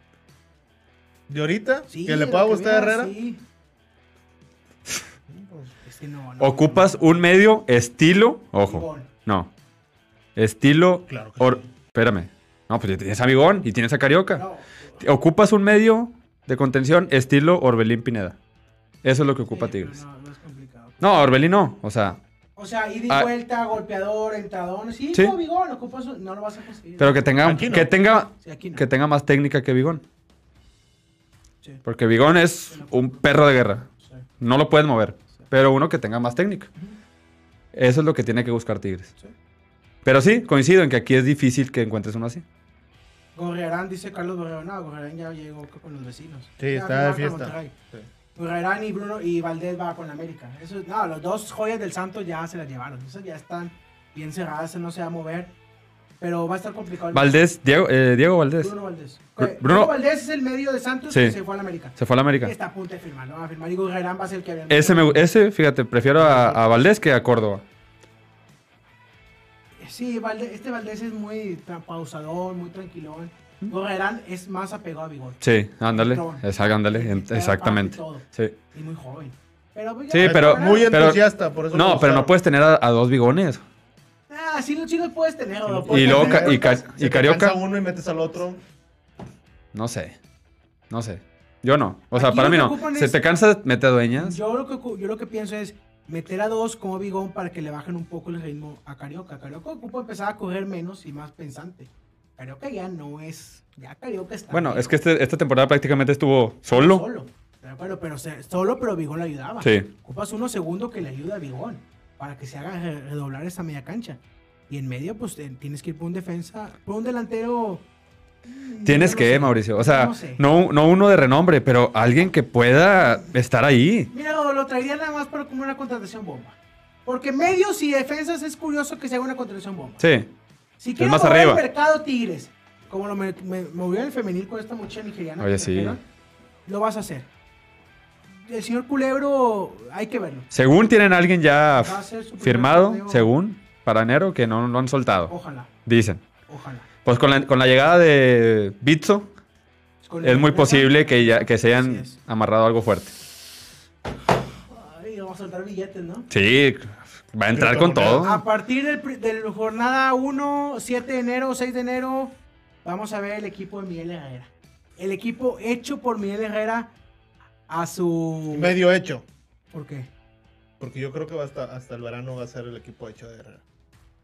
[SPEAKER 4] ¿De ahorita?
[SPEAKER 2] Sí,
[SPEAKER 4] ¿Que le pueda gustar a Herrera?
[SPEAKER 2] Sí. [laughs] Es que no, no,
[SPEAKER 3] Ocupas un medio estilo. Ojo. No. Estilo.
[SPEAKER 4] Claro que
[SPEAKER 3] or- Espérame. No, pues ya tienes a Bigón y tienes a Carioca.
[SPEAKER 2] No,
[SPEAKER 3] Ocupas un medio de contención estilo Orbelín Pineda. Eso es lo que ocupa
[SPEAKER 2] sí,
[SPEAKER 3] Tigres.
[SPEAKER 2] No, no es complicado.
[SPEAKER 3] No, Orbelín no. O sea,
[SPEAKER 2] O sea, ida y
[SPEAKER 3] Ah.
[SPEAKER 2] vuelta, golpeador, entradón. Sí,
[SPEAKER 3] Sí.
[SPEAKER 2] como Bigón, ocupas un- no lo vas a conseguir.
[SPEAKER 3] pero que tenga,
[SPEAKER 4] no.
[SPEAKER 3] que tenga,
[SPEAKER 2] Sí, no.
[SPEAKER 3] que tenga más técnica que Bigón.
[SPEAKER 2] Sí.
[SPEAKER 3] Porque Bigón es un perro de guerra. No lo puedes mover. Pero uno que tenga más técnica. Eso es lo que tiene que buscar Tigres. Pero sí, coincido en que aquí es difícil que encuentres uno así.
[SPEAKER 2] Gorrerán, dice Carlos Borrero. No, Gorrerán ya llegó con los vecinos.
[SPEAKER 4] Sí,
[SPEAKER 2] Ya
[SPEAKER 4] está de fiesta. Sí.
[SPEAKER 2] Gorrerán y Bruno y Valdés va con la América. Eso, no, los dos joyas del Santos ya se las llevaron. Esas ya están bien cerradas, no se va a mover. pero va a estar complicado.
[SPEAKER 3] Valdés, Diego, eh, Diego Valdés.
[SPEAKER 2] Bruno Valdés. Eh,
[SPEAKER 3] Bruno-
[SPEAKER 2] Bruno Valdés es el medio de Santos
[SPEAKER 3] Sí.
[SPEAKER 2] que se fue a la América.
[SPEAKER 3] Se fue a la América.
[SPEAKER 2] Está a punto de firmar, ¿no? A firmar. Y Gurrerán va a ser el que había.
[SPEAKER 3] Ese, me- ese, fíjate, prefiero a, a Valdés que a Córdoba.
[SPEAKER 2] Sí, este Valdés es muy pausador, muy tranquilón. Gurrerán es más apegado a Bigón.
[SPEAKER 3] Sí, ándale. Exacto, Exactamente. Sí.
[SPEAKER 2] Y muy joven. Pero, pues,
[SPEAKER 3] Sí, pero-.
[SPEAKER 4] Muy
[SPEAKER 3] Pero-
[SPEAKER 4] entusiasta, por eso
[SPEAKER 3] No, pero no puedes tener a, a dos bigones.
[SPEAKER 2] Ah, sí, lo- sí lo puedes tener. Lo
[SPEAKER 4] lo
[SPEAKER 2] puedes
[SPEAKER 3] Y luego
[SPEAKER 2] tener.
[SPEAKER 3] ca- y ca- y
[SPEAKER 4] te
[SPEAKER 3] Carioca.
[SPEAKER 4] uno y metes al otro.
[SPEAKER 3] No sé. No sé. Yo no. O sea,
[SPEAKER 2] Aquí
[SPEAKER 3] para mí no. Se
[SPEAKER 2] es-
[SPEAKER 3] te cansa, mete a dueñas.
[SPEAKER 2] Yo lo, que, yo lo que pienso es meter a dos como Bigón para que le bajen un poco el ritmo a Carioca. Carioca ocupa empezar a correr menos y más pensante. Carioca ya no es. Ya Carioca está.
[SPEAKER 3] Bueno, es que este- esta temporada prácticamente estuvo solo.
[SPEAKER 2] Solo. Pero, pero, solo, pero Bigón le ayudaba.
[SPEAKER 3] Sí.
[SPEAKER 2] Ocupas uno segundo que le ayude a Bigón para que se haga re- redoblar esa media cancha. Y en medio, pues tienes que ir por un defensa, por un delantero. Mm,
[SPEAKER 3] Tienes
[SPEAKER 2] no
[SPEAKER 3] que,
[SPEAKER 2] sé.
[SPEAKER 3] Mauricio. O sea,
[SPEAKER 2] No sé.
[SPEAKER 3] no, no uno de renombre, pero alguien que pueda estar ahí.
[SPEAKER 2] Mira, lo, traería nada más para como una contratación bomba. Porque medios y defensas es curioso que se haga una contratación bomba.
[SPEAKER 3] Sí.
[SPEAKER 2] Si quieres
[SPEAKER 3] más
[SPEAKER 2] mover
[SPEAKER 3] arriba.
[SPEAKER 2] el mercado Tigres, como lo me, me- movió el femenil con esta muchacha nigeriana,
[SPEAKER 3] Oye, sí.
[SPEAKER 2] lo vas a hacer. El señor Culebro, hay que verlo.
[SPEAKER 3] Según tienen a alguien ya
[SPEAKER 2] a
[SPEAKER 3] firmado, según, para enero, que no lo han soltado.
[SPEAKER 2] Ojalá,
[SPEAKER 3] Dicen.
[SPEAKER 2] ojalá.
[SPEAKER 3] Pues con la, con la llegada de Bitso, es muy posible que, ya, que se hayan amarrado algo fuerte.
[SPEAKER 2] Ay, vamos a soltar billetes, ¿no?
[SPEAKER 3] Sí, va a entrar con todo.
[SPEAKER 2] A partir del, del jornada 1, 7 de enero, 6 de enero, vamos a ver el equipo de Miguel Herrera. El equipo hecho por Miguel Herrera a su...
[SPEAKER 4] Medio hecho.
[SPEAKER 2] ¿Por qué?
[SPEAKER 4] Porque yo creo que va hasta, hasta el verano va a ser el equipo hecho de Herrera.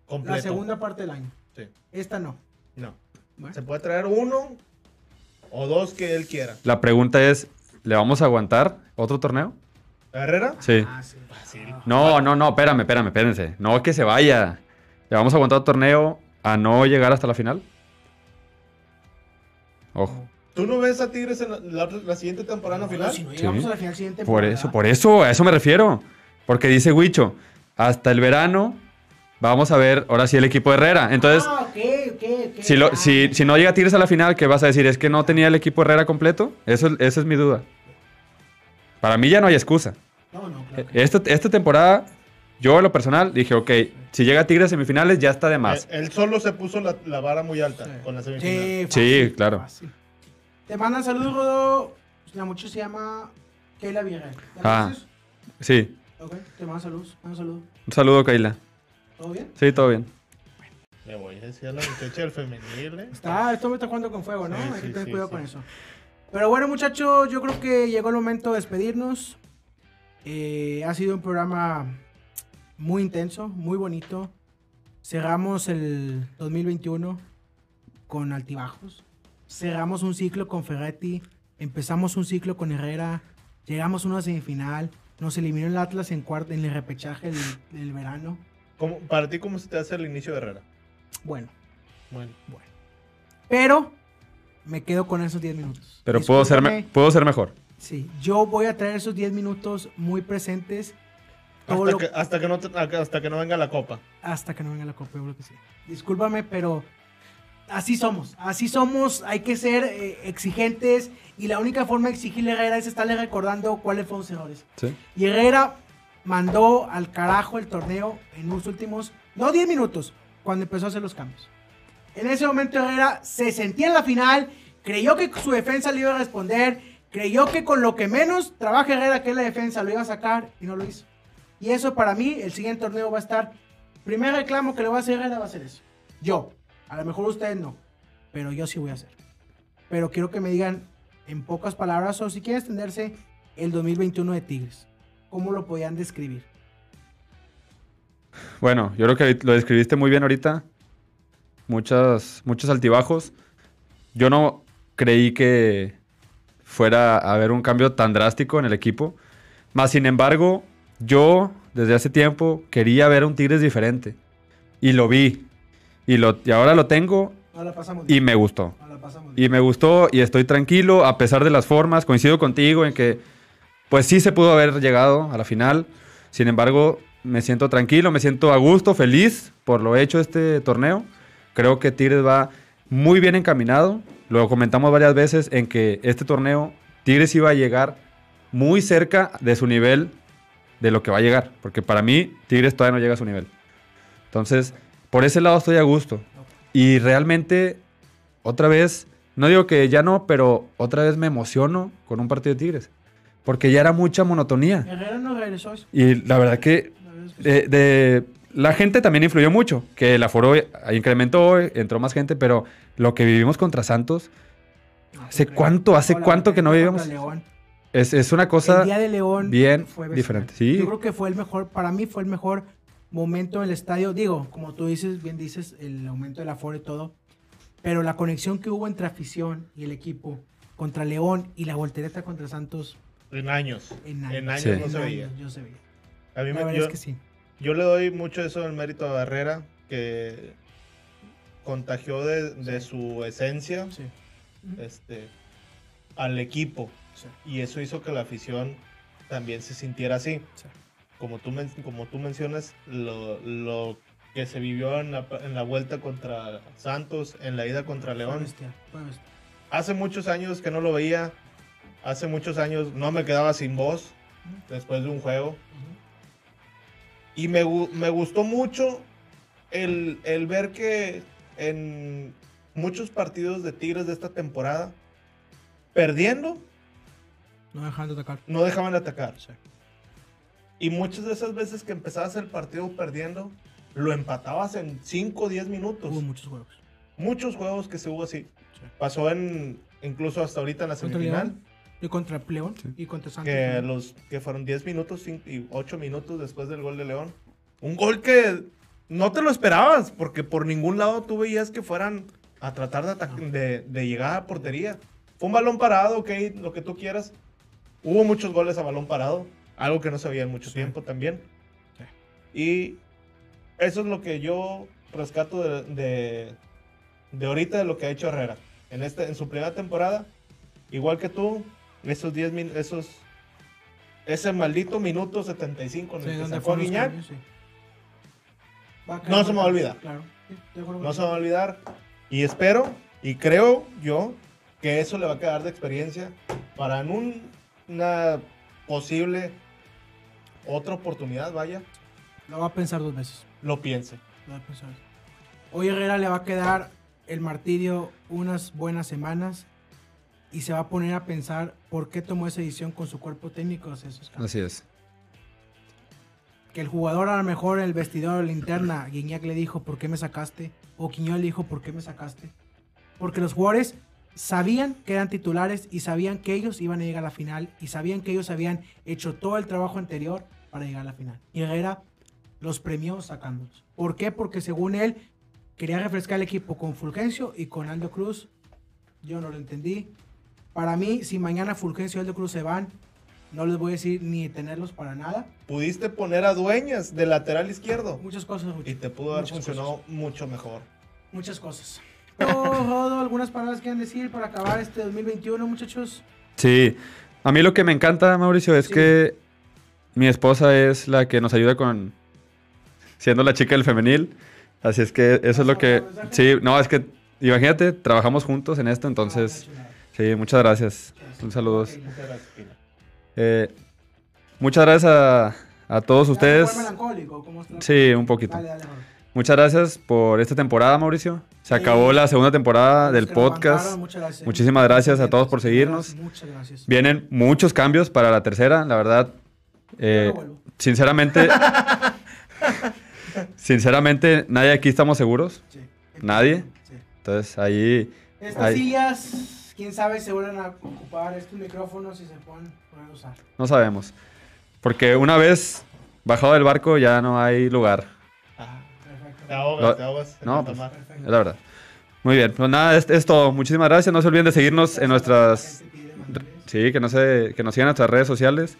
[SPEAKER 4] Completo.
[SPEAKER 2] La segunda parte del año.
[SPEAKER 4] Sí.
[SPEAKER 2] Esta no.
[SPEAKER 4] No.
[SPEAKER 2] Bueno.
[SPEAKER 4] Se puede traer uno o dos que él quiera.
[SPEAKER 3] La pregunta es, ¿le vamos a aguantar otro torneo?
[SPEAKER 4] ¿A Herrera?
[SPEAKER 3] Sí.
[SPEAKER 2] Ah, sí.
[SPEAKER 4] Fácil.
[SPEAKER 3] No, no, no, espérame, espérame, espérense. No que se vaya. ¿Le vamos a aguantar otro torneo a no llegar hasta la final? Ojo.
[SPEAKER 4] ¿Tú no ves a Tigres en la, la- la siguiente temporada
[SPEAKER 2] No,
[SPEAKER 4] final?
[SPEAKER 2] Si no llegamos
[SPEAKER 3] Sí.
[SPEAKER 2] a la final siguiente
[SPEAKER 3] Por eso, por eso, a eso me refiero. Porque dice Huicho, hasta el verano vamos a ver ahora sí el equipo de Herrera. Entonces,
[SPEAKER 2] Ah, ok, ok.
[SPEAKER 3] si, lo- si, si no llega Tigres a la final, ¿qué vas a decir? ¿Es que no tenía el equipo Herrera completo? Eso, es- esa es mi duda. Para mí ya no hay excusa.
[SPEAKER 2] No, no, claro. que
[SPEAKER 3] Esta, esta temporada, yo a lo personal dije, ok, si llega Tigres a semifinales ya está de más.
[SPEAKER 4] Él solo se puso la, la vara muy alta
[SPEAKER 2] Sí.
[SPEAKER 4] con la semifinal.
[SPEAKER 2] Sí,
[SPEAKER 3] Sí,
[SPEAKER 2] fácil,
[SPEAKER 3] claro.
[SPEAKER 2] fácil. Te mandan saludos, Rodo. La muchacha se llama Keila. ¿La
[SPEAKER 3] Ah.
[SPEAKER 2] conoces?
[SPEAKER 3] Sí,
[SPEAKER 2] Ok, te mandan saludos. Manda saludos.
[SPEAKER 3] un saludo, Kaila.
[SPEAKER 2] ¿Todo bien?
[SPEAKER 3] Sí, todo bien.
[SPEAKER 4] Me voy a decir a la muchacha del femenil, ¿eh?
[SPEAKER 2] Está, esto me está jugando con fuego, ¿no?
[SPEAKER 4] Sí,
[SPEAKER 2] Hay que tener
[SPEAKER 4] sí,
[SPEAKER 2] cuidado
[SPEAKER 4] sí.
[SPEAKER 2] con eso. Pero bueno, muchachos, yo creo que llegó el momento de despedirnos. Eh, ha sido un programa muy intenso, muy bonito. Cerramos el 2021 con altibajos. Cerramos un ciclo con Ferretti. Empezamos un ciclo con Herrera. Llegamos a una semifinal. Nos eliminó el Atlas en cuarto en el repechaje del, del verano.
[SPEAKER 4] ¿Cómo- para ti, ¿cómo se te hace el inicio de Herrera?
[SPEAKER 2] Bueno,
[SPEAKER 4] Bueno.
[SPEAKER 2] bueno. Pero me quedo con esos 10 minutos.
[SPEAKER 3] Pero puedo ser, me- puedo ser mejor.
[SPEAKER 2] Sí, yo voy a traer esos 10 minutos muy presentes
[SPEAKER 4] Hasta,
[SPEAKER 2] lo-
[SPEAKER 4] que, hasta, que no te- hasta que no venga la copa.
[SPEAKER 2] hasta que no venga la Copa, yo creo que sí. Discúlpame, pero así somos. Así somos, hay que ser eh, exigentes y la única forma de exigirle a Herrera es estarle recordando cuáles fueron sus errores.
[SPEAKER 3] Sí.
[SPEAKER 2] Y Herrera mandó al carajo el torneo en los últimos, no 10 minutos, cuando empezó a hacer los cambios. En ese momento Herrera se sentía en la final, creyó que su defensa le iba a responder, creyó que con lo que menos trabaja Herrera, que es la defensa, lo iba a sacar y no lo hizo. Y eso para mí, el siguiente torneo va a estar, primer reclamo que le va a hacer Herrera va a ser eso. Yo, a lo mejor ustedes no, pero yo sí voy a hacer. Pero quiero que me digan en pocas palabras o si quieren extenderse el 2021 de Tigres. ¿Cómo lo podían describir?
[SPEAKER 3] Bueno, yo creo que lo describiste muy bien ahorita. Muchas, muchos altibajos. Yo no creí que fuera a haber un cambio tan drástico en el equipo. Más sin embargo, yo desde hace tiempo quería ver un Tigres diferente. Y lo vi. Y, lo, y ahora lo tengo
[SPEAKER 2] pasamos
[SPEAKER 3] y me gustó.
[SPEAKER 2] Pasamos
[SPEAKER 3] Y me gustó y estoy tranquilo a pesar de las formas. Coincido contigo en que pues sí se pudo haber llegado a la final. Sin embargo, me siento tranquilo, me siento a gusto, feliz por lo hecho este torneo. Creo que Tigres va muy bien encaminado. Lo comentamos varias veces en que este torneo Tigres iba a llegar muy cerca de su nivel de lo que va a llegar. Porque para mí Tigres todavía no llega a su nivel. Entonces, por ese lado estoy a gusto. Y realmente, otra vez, no digo que ya no, pero otra vez me emociono con un partido de Tigres. Porque ya era mucha monotonía.
[SPEAKER 2] Herrera no regresó.
[SPEAKER 3] Y la verdad que
[SPEAKER 2] Sí.
[SPEAKER 3] de, de- la gente también influyó mucho, que el aforo incrementó, entró más gente, pero lo que vivimos contra Santos ¿hace cuánto- hace cuánto que no?
[SPEAKER 2] León.
[SPEAKER 3] es, es una cosa...
[SPEAKER 2] el día de León
[SPEAKER 3] bien
[SPEAKER 2] fue
[SPEAKER 3] diferente, sí.
[SPEAKER 2] Yo creo que fue el mejor, para mí fue el mejor momento en el estadio. Digo, como tú dices, bien dices, el aumento del aforo y todo. Pero la conexión que hubo entre afición y el equipo contra León y la voltereta contra Santos
[SPEAKER 4] En años.
[SPEAKER 2] en años.
[SPEAKER 4] En años
[SPEAKER 3] Sí.
[SPEAKER 4] no
[SPEAKER 2] En
[SPEAKER 4] se veía.
[SPEAKER 2] Yo se veía.
[SPEAKER 4] A mí
[SPEAKER 2] La
[SPEAKER 4] me, yo,
[SPEAKER 2] es que sí.
[SPEAKER 4] yo le doy mucho eso del mérito a Herrera, que contagió de, de su esencia
[SPEAKER 2] sí.
[SPEAKER 4] este, al equipo.
[SPEAKER 2] Sí.
[SPEAKER 4] Y eso hizo que la afición también se sintiera así.
[SPEAKER 2] Sí.
[SPEAKER 4] Como tú, como tú mencionas, lo, lo que se vivió en la, en la vuelta contra Santos, en la ida contra
[SPEAKER 2] Fue
[SPEAKER 4] León. Hace muchos años que no lo veía. Hace muchos años no me quedaba sin voz después de un juego. Y me, me gustó mucho el, el ver que en muchos partidos de Tigres de esta temporada, perdiendo,
[SPEAKER 2] No dejando de atacar.
[SPEAKER 4] no dejaban de atacar.
[SPEAKER 2] Sí.
[SPEAKER 4] Y muchas de esas veces que empezabas el partido perdiendo, lo empatabas en 5 o 10 minutos.
[SPEAKER 2] Hubo muchos juegos.
[SPEAKER 4] Muchos juegos que se hubo así.
[SPEAKER 2] Sí.
[SPEAKER 4] Pasó en incluso hasta ahorita en la semifinal.
[SPEAKER 2] Y contra León
[SPEAKER 3] Sí.
[SPEAKER 2] y contra Santos.
[SPEAKER 4] que los que fueron 10 minutos cinco- y 8 minutos después del gol de León. Un gol que no te lo esperabas, porque por ningún lado tú veías que fueran a tratar de, de, de llegar a portería. Fue un balón parado, ok, lo que tú quieras. Hubo muchos goles a balón parado, algo que no se veía en mucho
[SPEAKER 2] Sí.
[SPEAKER 4] tiempo también.
[SPEAKER 2] Sí.
[SPEAKER 4] Y eso es lo que yo rescato de, de, de ahorita de lo que ha hecho Herrera. En, este, en su primera temporada, igual que tú, esos 10 min- esos ese maldito minuto 75 en
[SPEAKER 2] Sí,
[SPEAKER 4] el que
[SPEAKER 2] donde
[SPEAKER 4] sacó a Guiñac,
[SPEAKER 2] cambios, sí.
[SPEAKER 4] No se me va a olvidar.
[SPEAKER 2] Claro.
[SPEAKER 4] No se
[SPEAKER 2] contigo.
[SPEAKER 4] va a olvidar. Y espero y creo yo que eso le va a quedar de experiencia para en un- una posible otra oportunidad, vaya,
[SPEAKER 2] Lo va a pensar dos veces.
[SPEAKER 4] lo piense.
[SPEAKER 2] Lo va a pensar. Hoy Herrera le va a quedar el martirio unas buenas semanas y se va a poner a pensar por qué tomó esa decisión con su cuerpo técnico. esos.
[SPEAKER 3] Así es.
[SPEAKER 2] Que el jugador a lo mejor en el vestidor, la interna, Guiñac le dijo, ¿por qué me sacaste? O Quiñones le dijo, ¿por qué me sacaste? Porque los jugadores sabían que eran titulares y sabían que ellos iban a llegar a la final y sabían que ellos habían hecho todo el trabajo anterior para llegar a la final. Y Herrera los premió sacándolos. ¿Por qué? Porque según él quería refrescar el equipo con Fulgencio y con Aldo Cruz. Yo no lo entendí. Para mí, si mañana Fulgencio y Aldo Cruz se van, no les voy a decir ni tenerlos para nada.
[SPEAKER 4] Pudiste poner a Dueñas de lateral izquierdo
[SPEAKER 2] Muchas cosas, Rucho.
[SPEAKER 4] y te pudo haber funcionado mucho mejor.
[SPEAKER 2] Muchas cosas. Rodo, algunas palabras que han decir para acabar este 2021, muchachos.
[SPEAKER 3] Sí. A mí lo que me encanta, Mauricio, es
[SPEAKER 2] Sí.
[SPEAKER 3] que mi esposa es la que nos ayuda con... Siendo la chica del femenil. Así es que eso es lo que... Sí, no, es que... Imagínate, trabajamos juntos en esto, entonces... Sí, muchas gracias. Un saludo.
[SPEAKER 4] Muchas gracias, Pina.
[SPEAKER 3] Eh, muchas gracias a, a todos ustedes.
[SPEAKER 2] ¿Cómo está?
[SPEAKER 3] Sí, un poquito.
[SPEAKER 2] Dale, dale, Rodo.
[SPEAKER 3] Muchas gracias por esta temporada, Mauricio. Se
[SPEAKER 2] Sí.
[SPEAKER 3] acabó la segunda temporada del podcast.
[SPEAKER 2] bancaron, muchas gracias.
[SPEAKER 3] Muchísimas gracias a todos por seguirnos.
[SPEAKER 2] Muchas gracias.
[SPEAKER 3] Vienen muchos cambios para la tercera, la verdad. eh,
[SPEAKER 2] no
[SPEAKER 3] sinceramente, [laughs] sinceramente, nadie aquí estamos seguros.
[SPEAKER 2] Sí.
[SPEAKER 3] ¿Nadie? Entonces ahí,
[SPEAKER 2] Estas sillas, quién sabe, se vuelven a ocupar estos micrófonos y se pueden poner a usar.
[SPEAKER 3] no sabemos. Porque una vez bajado del barco ya no hay lugar.
[SPEAKER 4] Ah,
[SPEAKER 2] Perfecto.
[SPEAKER 4] te ahogas,
[SPEAKER 3] Lo-
[SPEAKER 4] te ahogas. en
[SPEAKER 3] no, pues. Es la verdad. Muy bien, pues nada, es, es todo. Muchísimas gracias. No se olviden de seguirnos en nuestras... Sí, que, no se, que nos sigan en nuestras redes sociales.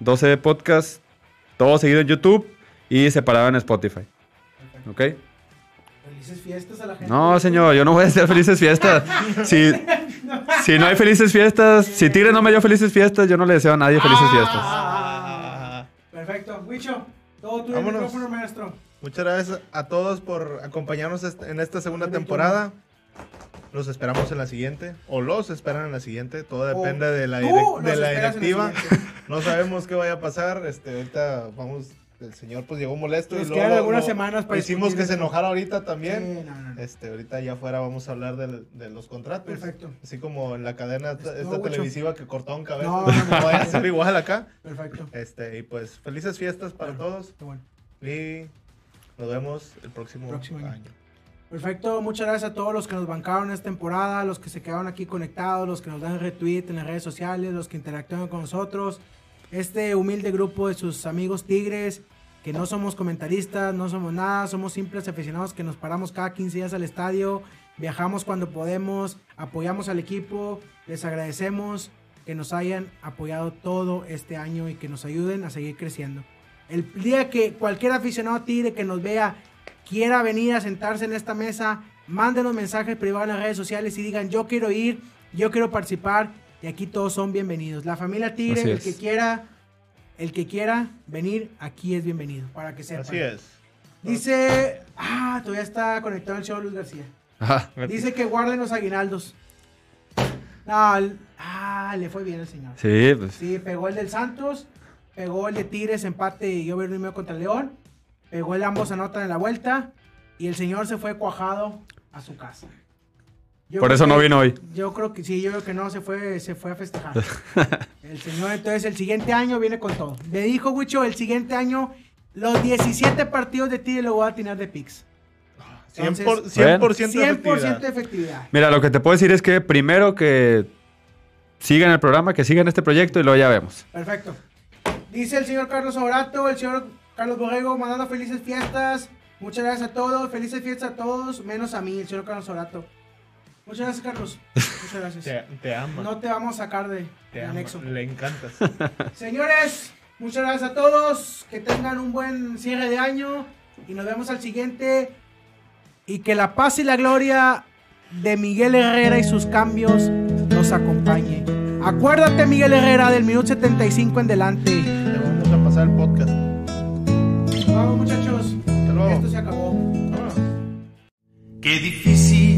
[SPEAKER 3] 12 Podcast, todo seguido en YouTube y separado en Spotify.
[SPEAKER 2] Perfecto.
[SPEAKER 3] ¿Ok?
[SPEAKER 2] Felices fiestas a la gente.
[SPEAKER 3] No, señor, yo no voy a hacer felices fiestas. [laughs] Si, si no hay felices fiestas, si Tigre no me dio felices fiestas, yo no le deseo a nadie felices fiestas.
[SPEAKER 2] Perfecto. Wicho, todo
[SPEAKER 4] Vámonos.
[SPEAKER 2] micrófono, maestro.
[SPEAKER 4] Muchas gracias a todos por acompañarnos en esta segunda temporada. Los esperamos en la siguiente. O los esperan en la siguiente. Todo depende de la, de directiva. [laughs] No sabemos qué vaya a pasar. Este, ahorita vamos. El señor pues llegó molesto.
[SPEAKER 2] Nos
[SPEAKER 4] y luego
[SPEAKER 2] algunas semanas para
[SPEAKER 4] Hicimos que se enojara ahorita también.
[SPEAKER 2] Sí, no, no.
[SPEAKER 4] Este, ahorita allá afuera vamos a hablar del- de, los contratos.
[SPEAKER 2] Perfecto.
[SPEAKER 4] Así como en la cadena esta, esta televisiva que cortó un cabeza. [laughs]
[SPEAKER 2] No,
[SPEAKER 4] No,
[SPEAKER 2] no, no.
[SPEAKER 4] vaya a ser igual acá.
[SPEAKER 2] Perfecto.
[SPEAKER 4] Este, y pues felices fiestas para
[SPEAKER 2] Bueno.
[SPEAKER 4] todos.
[SPEAKER 2] Bueno.
[SPEAKER 4] Y nos vemos el próximo,
[SPEAKER 2] Próximo año.
[SPEAKER 4] año.
[SPEAKER 2] Perfecto, muchas gracias a todos los que nos bancaron esta temporada, los que se quedaron aquí conectados, los que nos dan retweet en las redes sociales, los que interactúan con nosotros. Este humilde grupo de sus amigos tigres, que no somos comentaristas, no somos nada, somos simples aficionados que nos paramos cada 15 días al estadio, viajamos cuando podemos, apoyamos al equipo, les agradecemos que nos hayan apoyado todo este año y que nos ayuden a seguir creciendo. El día que cualquier aficionado tigre que nos vea quiera venir a sentarse en esta mesa, mándenos mensajes privados en las redes sociales y digan yo quiero ir, yo quiero participar y aquí todos son bienvenidos. La familia Tigre,
[SPEAKER 3] Así
[SPEAKER 2] el
[SPEAKER 3] es.
[SPEAKER 2] que quiera, el que quiera venir, aquí es bienvenido, para que sepan.
[SPEAKER 4] Así es.
[SPEAKER 2] Dice, ah, todavía está conectado el show Luis García.
[SPEAKER 3] Ajá.
[SPEAKER 2] Dice que guarden los aguinaldos. Ah, le fue bien el señor.
[SPEAKER 3] Sí, pues.
[SPEAKER 2] Sí, pegó el del Santos, pegó el de Tigres, empate y yo veo medio contra el León, pegó el ambos anotan en la vuelta y el señor se fue cuajado a su casa. Yo
[SPEAKER 3] Por eso no vino hoy.
[SPEAKER 2] Yo creo que sí, yo creo que no, se fue, se fue a festejar. [laughs] el señor entonces el siguiente año viene con todo. Me dijo Wicho, el siguiente año los 17 partidos de Tigres lo voy a tener de Pix.
[SPEAKER 4] 100%,
[SPEAKER 2] Entonces,
[SPEAKER 4] 100%
[SPEAKER 2] 100%
[SPEAKER 4] efectividad.
[SPEAKER 2] de efectividad.
[SPEAKER 3] Mira, lo que te puedo decir es que primero que sigan el programa, que sigan este proyecto y luego ya vemos.
[SPEAKER 2] Perfecto. Dice el señor Carlos Orato, el señor Carlos Borrego, mandando felices fiestas. Muchas gracias a todos, felices fiestas a todos, menos a mí, el señor Carlos Orato. Muchas gracias, Carlos. Muchas gracias. [laughs]
[SPEAKER 4] Te, te ama.
[SPEAKER 2] No te vamos a sacar de,
[SPEAKER 4] te
[SPEAKER 2] de anexo.
[SPEAKER 4] Le encantas. [laughs]
[SPEAKER 2] Señores, muchas gracias a todos. Que tengan un buen cierre de año. Y nos vemos al siguiente. Y que la paz y la gloria de Miguel Herrera y sus cambios nos acompañe. Acuérdate, Miguel Herrera, del minuto 75 en delante.
[SPEAKER 4] Te vamos a pasar el podcast.
[SPEAKER 2] Vamos, muchachos.
[SPEAKER 4] Hasta luego.
[SPEAKER 2] Esto se acabó.
[SPEAKER 4] Vámonos.
[SPEAKER 5] Qué difícil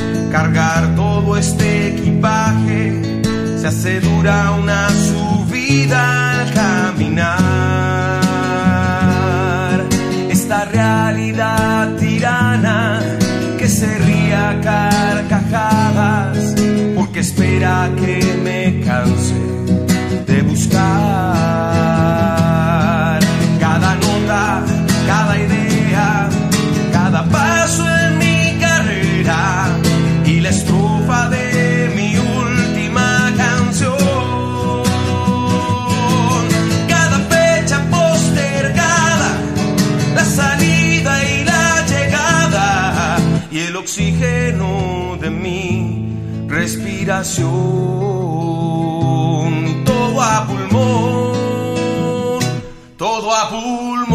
[SPEAKER 5] cargar todo este equipaje. Se hace dura una subida al caminar. Esta realidad tirana que se ría carcajadas porque espera que me canse de buscar oxígeno de mi respiración. Todo a pulmón, todo a pulmón.